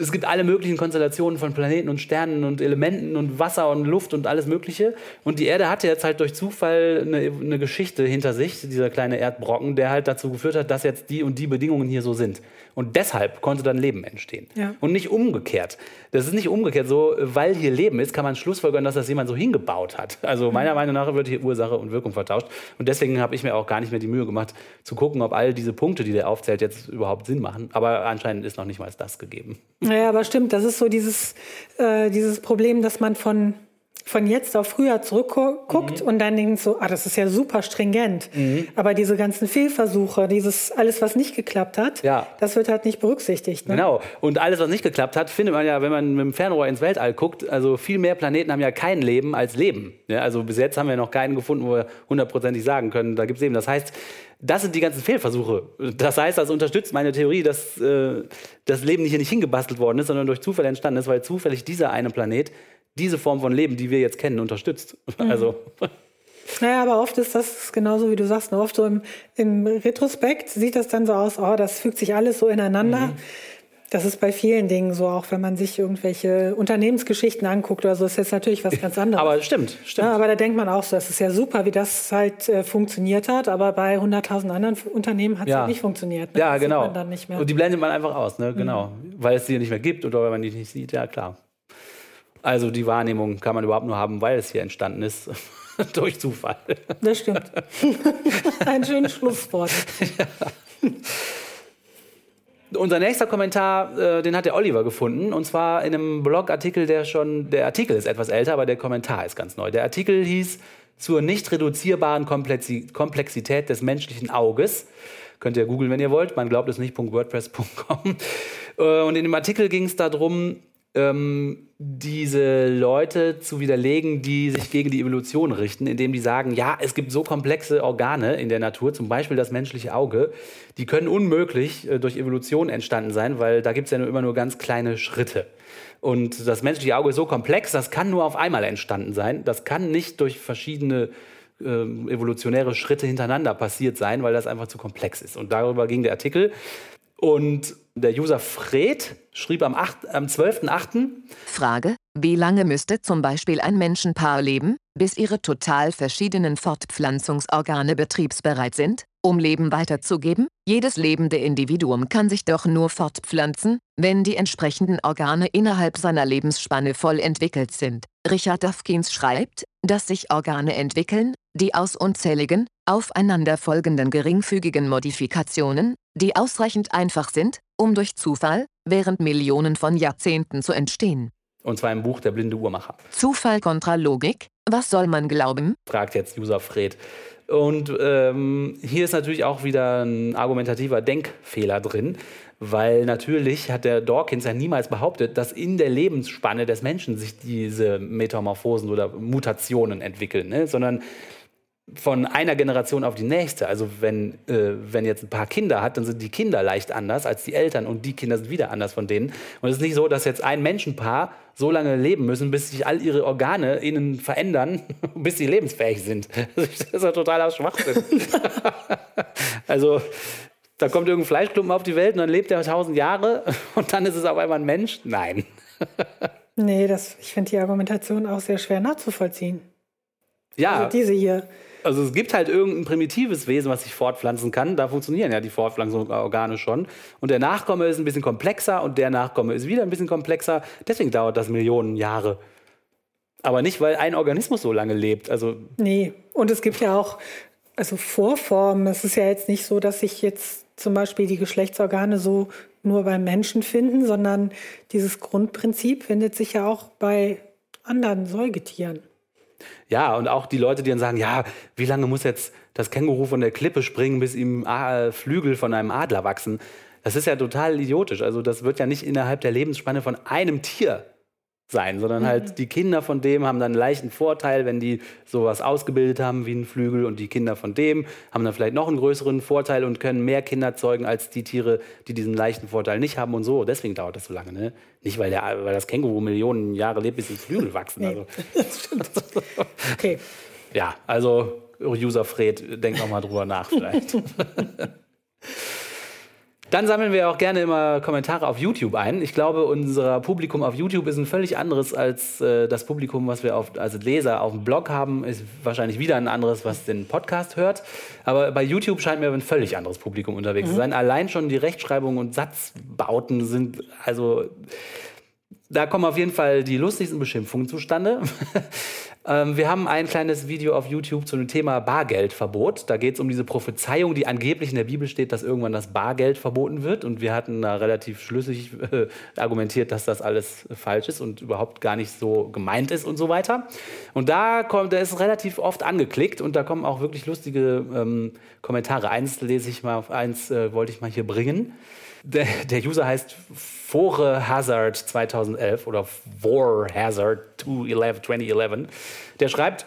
es gibt alle möglichen Konstellationen von Planeten und Sternen und Elementen und Wasser und Luft und alles Mögliche. Und die Erde hatte jetzt halt durch Zufall eine, eine, Geschichte hinter sich, dieser kleine Erdbrocken, der halt dazu geführt hat, dass jetzt die und die Bedingungen hier so sind. Und deshalb konnte dann Leben entstehen. Ja. Und nicht umgekehrt. Das ist nicht umgekehrt so, weil hier Leben ist, kann man schlussfolgern, dass das jemand so hingebaut hat. Also mhm. meiner Meinung nach wird hier Ursache und Wirkung vertauscht. Und deswegen habe ich mir auch gar nicht mehr die Mühe gemacht, zu gucken, ob all diese Punkte, die der aufzählt, jetzt überhaupt Sinn machen. Aber anscheinend ist noch nicht mal das gegeben. Naja, aber stimmt, das ist so dieses, äh, dieses Problem, dass man von von jetzt auf früher zurückguckt mhm. und dann denkt so, ah, das ist ja super stringent. Mhm. Aber diese ganzen Fehlversuche, dieses alles, was nicht geklappt hat, ja. das wird halt nicht berücksichtigt. Ne? Genau. Und alles, was nicht geklappt hat, findet man ja, wenn man mit dem Fernrohr ins Weltall guckt. Also viel mehr Planeten haben ja kein Leben als Leben. Ja, also bis jetzt haben wir noch keinen gefunden, wo wir hundertprozentig sagen können, da gibt es Leben. Das heißt, das sind die ganzen Fehlversuche. Das heißt, das unterstützt meine Theorie, dass äh, das Leben hier nicht hingebastelt worden ist, sondern durch Zufall entstanden ist, weil zufällig dieser eine Planet diese Form von Leben, die wir jetzt kennen, unterstützt. Mhm. Also. Naja, aber oft ist das genauso, wie du sagst. Ne? Oft so im, im, Retrospekt sieht das dann so aus, oh, das fügt sich alles so ineinander. Mhm. Das ist bei vielen Dingen so, auch wenn man sich irgendwelche Unternehmensgeschichten anguckt oder so, ist jetzt natürlich was ganz anderes. aber stimmt, stimmt. Ja, aber da denkt man auch so, das ist ja super, wie das halt äh, funktioniert hat, aber bei 100.000 anderen Unternehmen hat es ja. halt nicht funktioniert. Ne? Ja, das genau. Und die blendet man einfach aus, ne? genau. Mhm. Weil es die nicht mehr gibt oder weil man die nicht sieht, ja klar. Also die Wahrnehmung kann man überhaupt nur haben, weil es hier entstanden ist. Durch Zufall. Das stimmt. Ein schönes Schlusswort. Ja. Unser nächster Kommentar, äh, den hat der Oliver gefunden. Und zwar in einem Blogartikel, der schon, der Artikel ist etwas älter, aber der Kommentar ist ganz neu. Der Artikel hieß zur nicht reduzierbaren Komplexität des menschlichen Auges. Könnt ihr googeln, wenn ihr wollt. Man glaubt es nicht.wordpress.com. Äh, und in dem Artikel ging es darum, ähm, diese Leute zu widerlegen, die sich gegen die Evolution richten, indem die sagen, ja, es gibt so komplexe Organe in der Natur, zum Beispiel das menschliche Auge, die können unmöglich äh, durch Evolution entstanden sein, weil da gibt es ja nur immer nur ganz kleine Schritte. Und das menschliche Auge ist so komplex, das kann nur auf einmal entstanden sein. Das kann nicht durch verschiedene äh, evolutionäre Schritte hintereinander passiert sein, weil das einfach zu komplex ist. Und darüber ging der Artikel. Und der User Fred schrieb am, 8, am 12.8. Frage, wie lange müsste zum Beispiel ein Menschenpaar leben, bis ihre total verschiedenen Fortpflanzungsorgane betriebsbereit sind, um Leben weiterzugeben? Jedes lebende Individuum kann sich doch nur fortpflanzen, wenn die entsprechenden Organe innerhalb seiner Lebensspanne voll entwickelt sind. Richard Dawkins schreibt, dass sich Organe entwickeln, die aus unzähligen, aufeinanderfolgenden geringfügigen Modifikationen, die ausreichend einfach sind, um durch Zufall, während Millionen von Jahrzehnten zu entstehen. Und zwar im Buch Der blinde Uhrmacher. Zufall kontra Logik? Was soll man glauben? Fragt jetzt User Fred. Und ähm, hier ist natürlich auch wieder ein argumentativer Denkfehler drin, weil natürlich hat der Dawkins ja niemals behauptet, dass in der Lebensspanne des Menschen sich diese Metamorphosen oder Mutationen entwickeln, ne? sondern von einer Generation auf die nächste. Also wenn, äh, wenn jetzt ein paar Kinder hat, dann sind die Kinder leicht anders als die Eltern und die Kinder sind wieder anders von denen. Und es ist nicht so, dass jetzt ein Menschenpaar so lange leben müssen, bis sich all ihre Organe ihnen verändern, bis sie lebensfähig sind. Das ist ja totaler Schwachsinn. also da kommt irgendein Fleischklumpen auf die Welt und dann lebt er tausend Jahre und dann ist es auf einmal ein Mensch. Nein. nee, das, ich finde die Argumentation auch sehr schwer nachzuvollziehen. Ja. Also diese hier. Also es gibt halt irgendein primitives Wesen, was sich fortpflanzen kann. Da funktionieren ja die Fortpflanzungsorgane schon. Und der Nachkomme ist ein bisschen komplexer und der Nachkomme ist wieder ein bisschen komplexer. Deswegen dauert das Millionen Jahre. Aber nicht, weil ein Organismus so lange lebt. Also nee, und es gibt ja auch also Vorformen. Es ist ja jetzt nicht so, dass sich jetzt zum Beispiel die Geschlechtsorgane so nur beim Menschen finden, sondern dieses Grundprinzip findet sich ja auch bei anderen Säugetieren. Ja, und auch die Leute, die dann sagen, ja, wie lange muss jetzt das Känguru von der Klippe springen, bis ihm äh, Flügel von einem Adler wachsen? Das ist ja total idiotisch. Also das wird ja nicht innerhalb der Lebensspanne von einem Tier sein, sondern halt mhm. die Kinder von dem haben dann einen leichten Vorteil, wenn die sowas ausgebildet haben wie ein Flügel und die Kinder von dem haben dann vielleicht noch einen größeren Vorteil und können mehr Kinder zeugen als die Tiere, die diesen leichten Vorteil nicht haben und so. Deswegen dauert das so lange, ne? Nicht, weil, der, weil das Känguru Millionen Jahre lebt, bis die Flügel wachsen. Also. Okay. Ja, also User Fred, denk noch mal drüber nach vielleicht. Dann sammeln wir auch gerne immer Kommentare auf YouTube ein. Ich glaube, unser Publikum auf YouTube ist ein völlig anderes als äh, das Publikum, was wir auf, als Leser auf dem Blog haben. Ist wahrscheinlich wieder ein anderes, was den Podcast hört. Aber bei YouTube scheint mir ein völlig anderes Publikum unterwegs mhm. zu sein. Allein schon die Rechtschreibung und Satzbauten sind also da kommen auf jeden Fall die lustigsten Beschimpfungen zustande. Ähm, wir haben ein kleines Video auf YouTube zu dem Thema Bargeldverbot. Da geht es um diese Prophezeiung, die angeblich in der Bibel steht, dass irgendwann das Bargeld verboten wird. Und wir hatten da relativ schlüssig äh, argumentiert, dass das alles falsch ist und überhaupt gar nicht so gemeint ist und so weiter. Und da kommt, der ist relativ oft angeklickt und da kommen auch wirklich lustige ähm, Kommentare. Eins lese ich mal, eins äh, wollte ich mal hier bringen. Der, der User heißt Fore Hazard 2011 oder Vor Hazard 2011. Der schreibt,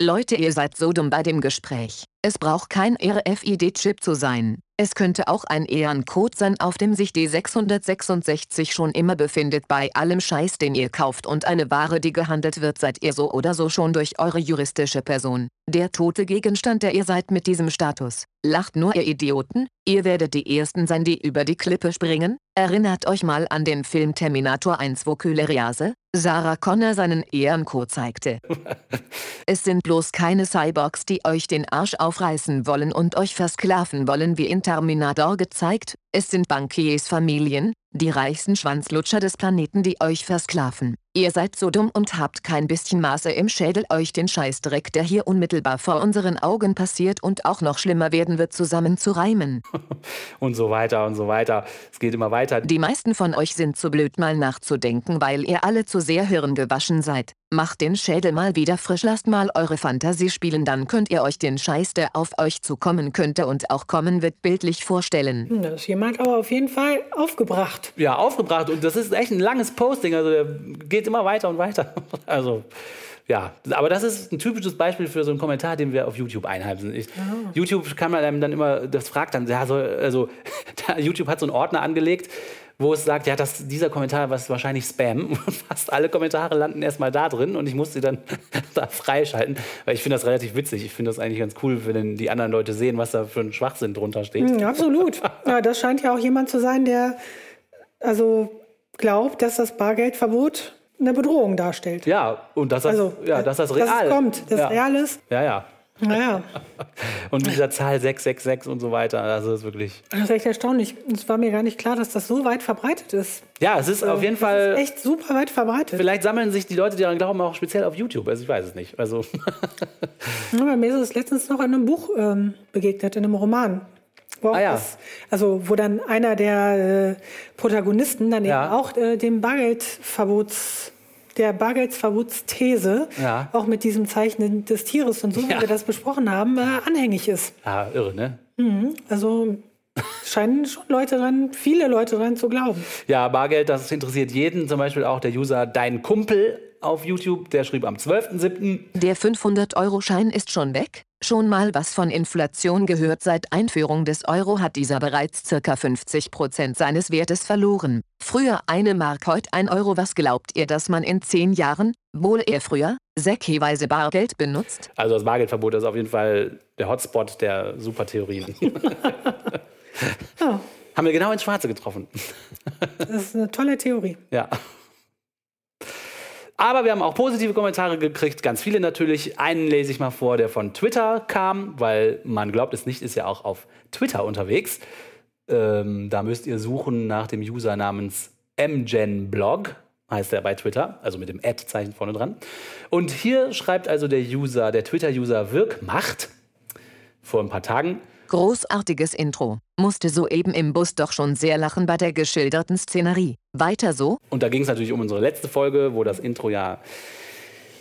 Leute, ihr seid so dumm bei dem Gespräch. Es braucht kein RFID-Chip zu sein. Es könnte auch ein EAN-Code sein, auf dem sich D666 schon immer befindet. Bei allem Scheiß, den ihr kauft und eine Ware, die gehandelt wird, seid ihr so oder so schon durch eure juristische Person. Der tote Gegenstand, der ihr seid mit diesem Status. Lacht nur, ihr Idioten. Ihr werdet die Ersten sein, die über die Klippe springen. Erinnert euch mal an den Film Terminator 1, wo Kyleriase, Sarah Connor seinen Ehrencode zeigte. es sind bloß keine Cyborgs, die euch den Arsch aufreißen wollen und euch versklaven wollen wie in Terminator gezeigt, es sind Bankiers Familien, die reichsten Schwanzlutscher des Planeten, die euch versklaven. Ihr seid so dumm und habt kein bisschen Maße im Schädel, euch den Scheißdreck, der hier unmittelbar vor unseren Augen passiert und auch noch schlimmer werden wird, zusammenzureimen. Und so weiter und so weiter. Es geht immer weiter. Die meisten von euch sind zu blöd, mal nachzudenken, weil ihr alle zu sehr hirngewaschen seid. Macht den Schädel mal wieder frisch, lasst mal eure Fantasie spielen, dann könnt ihr euch den Scheiß, der auf euch zukommen könnte und auch kommen wird, bildlich vorstellen. Hm, Da ist jemand aber auf jeden Fall aufgebracht. ja, aufgebracht und das ist echt ein langes Posting, also der geht immer weiter und weiter. Also, ja, aber das ist ein typisches Beispiel für so einen Kommentar, den wir auf YouTube einheimsen. Ich, YouTube kann man einem dann immer, das fragt dann, ja, so, also YouTube hat so einen Ordner angelegt, wo es sagt, ja, das, dieser Kommentar war wahrscheinlich Spam. Und fast alle Kommentare landen erstmal da drin und ich muss sie dann da freischalten, weil ich finde das relativ witzig. Ich finde das eigentlich ganz cool, wenn die anderen Leute sehen, was da für ein Schwachsinn drunter steht. Hm, absolut. Ja, das scheint ja auch jemand zu sein, der also glaubt, dass das Bargeldverbot eine Bedrohung darstellt. Ja, und dass das, Also, ja, dass das dass real es kommt, dass ja. real ist. Ja, ja. Naja, Und mit dieser Zahl 666 und so weiter, also das ist wirklich. das ist echt erstaunlich. Es war mir gar nicht klar, dass das so weit verbreitet ist. Ja, es ist auf jeden Das Fall. ist echt super weit verbreitet. Vielleicht sammeln sich die Leute, die daran glauben, auch speziell auf YouTube. Also ich weiß es nicht. Also Ja, bei mir ist es letztens noch in einem Buch ähm, begegnet, in einem Roman. Wo, auch Ah, ja. das, also wo dann einer der äh, Protagonisten dann Ja. eben auch äh, dem Bargeldverbots, der Bargeldverbotsthese, Ja. auch mit diesem Zeichnen des Tieres und so, Ja. wie wir das besprochen haben, äh, anhängig ist. ja, irre, ne? Also scheinen schon Leute dran, viele Leute dran zu glauben. Ja, Bargeld, das interessiert jeden. Zum Beispiel auch der User Dein Kumpel auf YouTube, der schrieb am 12.07. Der 500-Euro-Schein ist schon weg? Schon mal was von Inflation gehört? Seit Einführung des Euro hat dieser bereits ca. 50% seines Wertes verloren. Früher eine Mark, heute ein Euro. Was glaubt ihr, dass man in 10 Jahren, wohl eher früher, säckeweise Bargeld benutzt? Also das Bargeldverbot ist auf jeden Fall der Hotspot der Supertheorien. Ja, Haben wir genau ins Schwarze getroffen. das ist eine tolle Theorie. Ja. Aber wir haben auch positive Kommentare gekriegt, ganz viele natürlich. Einen lese ich mal vor, der von Twitter kam, weil man glaubt es nicht, ist ja auch auf Twitter unterwegs. Ähm, da müsst ihr suchen nach dem User namens mgenblog, heißt er bei Twitter, also mit dem Ad-Zeichen vorne dran. Und hier schreibt also der User, der Twitter-User Wirkmacht vor ein paar Tagen, Großartiges Intro. Musste soeben im Bus doch schon sehr lachen bei der geschilderten Szenerie. Weiter so? Und da ging es natürlich um unsere letzte Folge, wo das Intro ja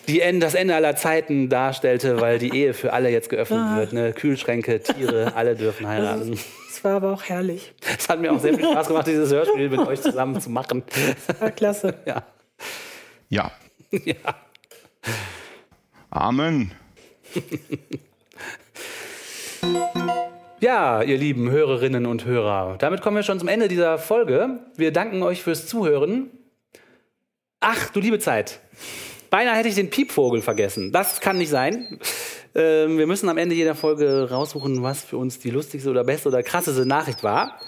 die End, das Ende aller Zeiten darstellte, weil die Ehe für alle jetzt geöffnet wird. Ne? Kühlschränke, Tiere, alle dürfen heiraten. Es war aber auch herrlich. Es hat mir auch sehr viel Spaß gemacht, dieses Hörspiel mit euch zusammen zu machen. War klasse. Ja. Ja. ja. Amen. Ja, ihr lieben Hörerinnen und Hörer, damit kommen wir schon zum Ende dieser Folge. Wir danken euch fürs Zuhören. Ach, du liebe Zeit. Beinahe hätte ich den Piepvogel vergessen. Das kann nicht sein. Ähm, wir müssen am Ende jeder Folge raussuchen, was für uns die lustigste oder beste oder krasseste Nachricht war.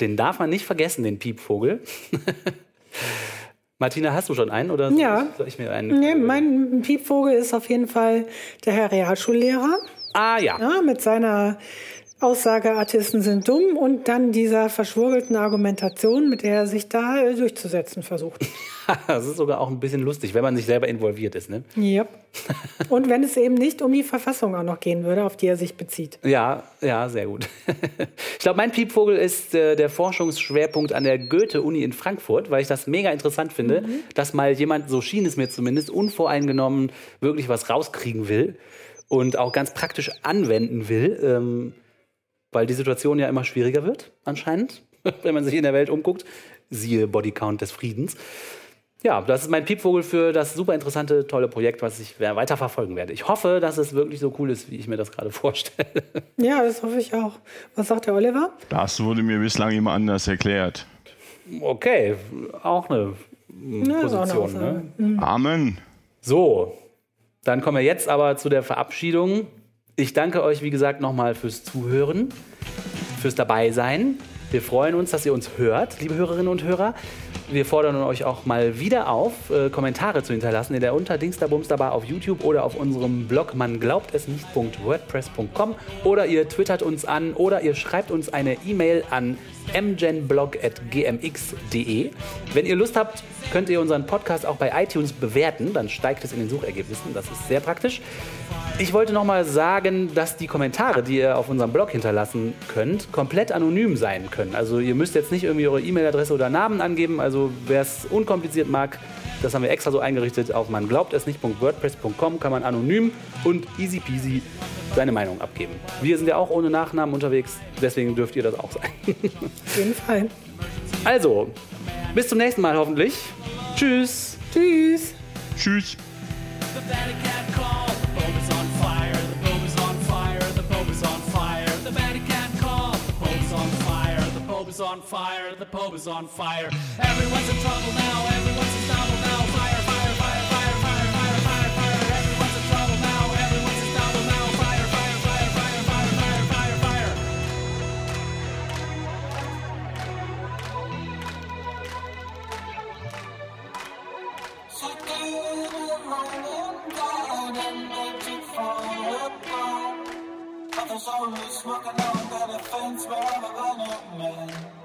Den darf man nicht vergessen, den Piepvogel. Martina, hast du schon einen oder Ja. ich, soll ich mir einen? Nee, mein Piepvogel ist auf jeden Fall der Herr Realschullehrer. ah ja. Ja, mit seiner Aussage, Artisten sind dumm und dann dieser verschwurgelten Argumentation, mit der er sich da äh, durchzusetzen versucht. Das ist sogar auch ein bisschen lustig, wenn man sich selber involviert ist. Ne? Yep. Und wenn es eben nicht um die Verfassung auch noch gehen würde, auf die er sich bezieht. Ja, ja, sehr gut. Ich glaube, mein Piepvogel ist äh, der Forschungsschwerpunkt an der Goethe-Uni in Frankfurt, weil ich das mega interessant finde, dass mal jemand, so schien es mir zumindest, unvoreingenommen wirklich was rauskriegen will und auch ganz praktisch anwenden will, ähm, weil die Situation ja immer schwieriger wird, anscheinend, wenn man sich in der Welt umguckt. Siehe Bodycount des Friedens. Ja, das ist mein Piepvogel für das super interessante, tolle Projekt, was ich weiter verfolgen werde. Ich hoffe, dass es wirklich so cool ist, wie ich mir das gerade vorstelle. Ja, das hoffe ich auch. Was sagt der Oliver? Das wurde mir bislang immer anders erklärt. Okay, auch eine Ja, ist auch eine Position. Ne? Amen. So, dann kommen wir jetzt aber zu der Verabschiedung. Ich danke euch, wie gesagt, nochmal fürs Zuhören, fürs Dabeisein. Wir freuen uns, dass ihr uns hört, liebe Hörerinnen und Hörer. wir fordern euch auch mal wieder auf, äh, Kommentare zu hinterlassen in der Unterdingsterbumsterbar auf YouTube oder auf unserem Blog man glaubt es nicht.wordpress.com oder ihr twittert uns an oder ihr schreibt uns eine E-Mail an mgenblog.gmx.de. Wenn ihr Lust habt, könnt ihr unseren Podcast auch bei iTunes bewerten, dann steigt es in den Suchergebnissen, das ist sehr praktisch. Ich wollte nochmal sagen, dass die Kommentare, die ihr auf unserem Blog hinterlassen könnt, komplett anonym sein können. Also ihr müsst jetzt nicht irgendwie eure E-Mail-Adresse oder Namen angeben. Also wer es unkompliziert mag, das haben wir extra so eingerichtet. Auf man glaubt es nicht.wordpress.com kann man anonym und easy peasy seine Meinung abgeben. Wir sind ja auch ohne Nachnamen unterwegs, deswegen dürft ihr das auch sein. Auf jeden Fall. Also, bis zum nächsten Mal hoffentlich. Tschüss. Tschüss. Tschüss. Is on fire. The Pope is on fire. Everyone's in trouble now. Everyone's in trouble now. Fire, fire, fire, fire, fire, fire, fire, fire. Everyone's in trouble now. Everyone's in trouble now. Fire, fire, fire, fire, fire, fire, fire, fire. Nothing's on me, smoking on that offense, but I'm a grown man.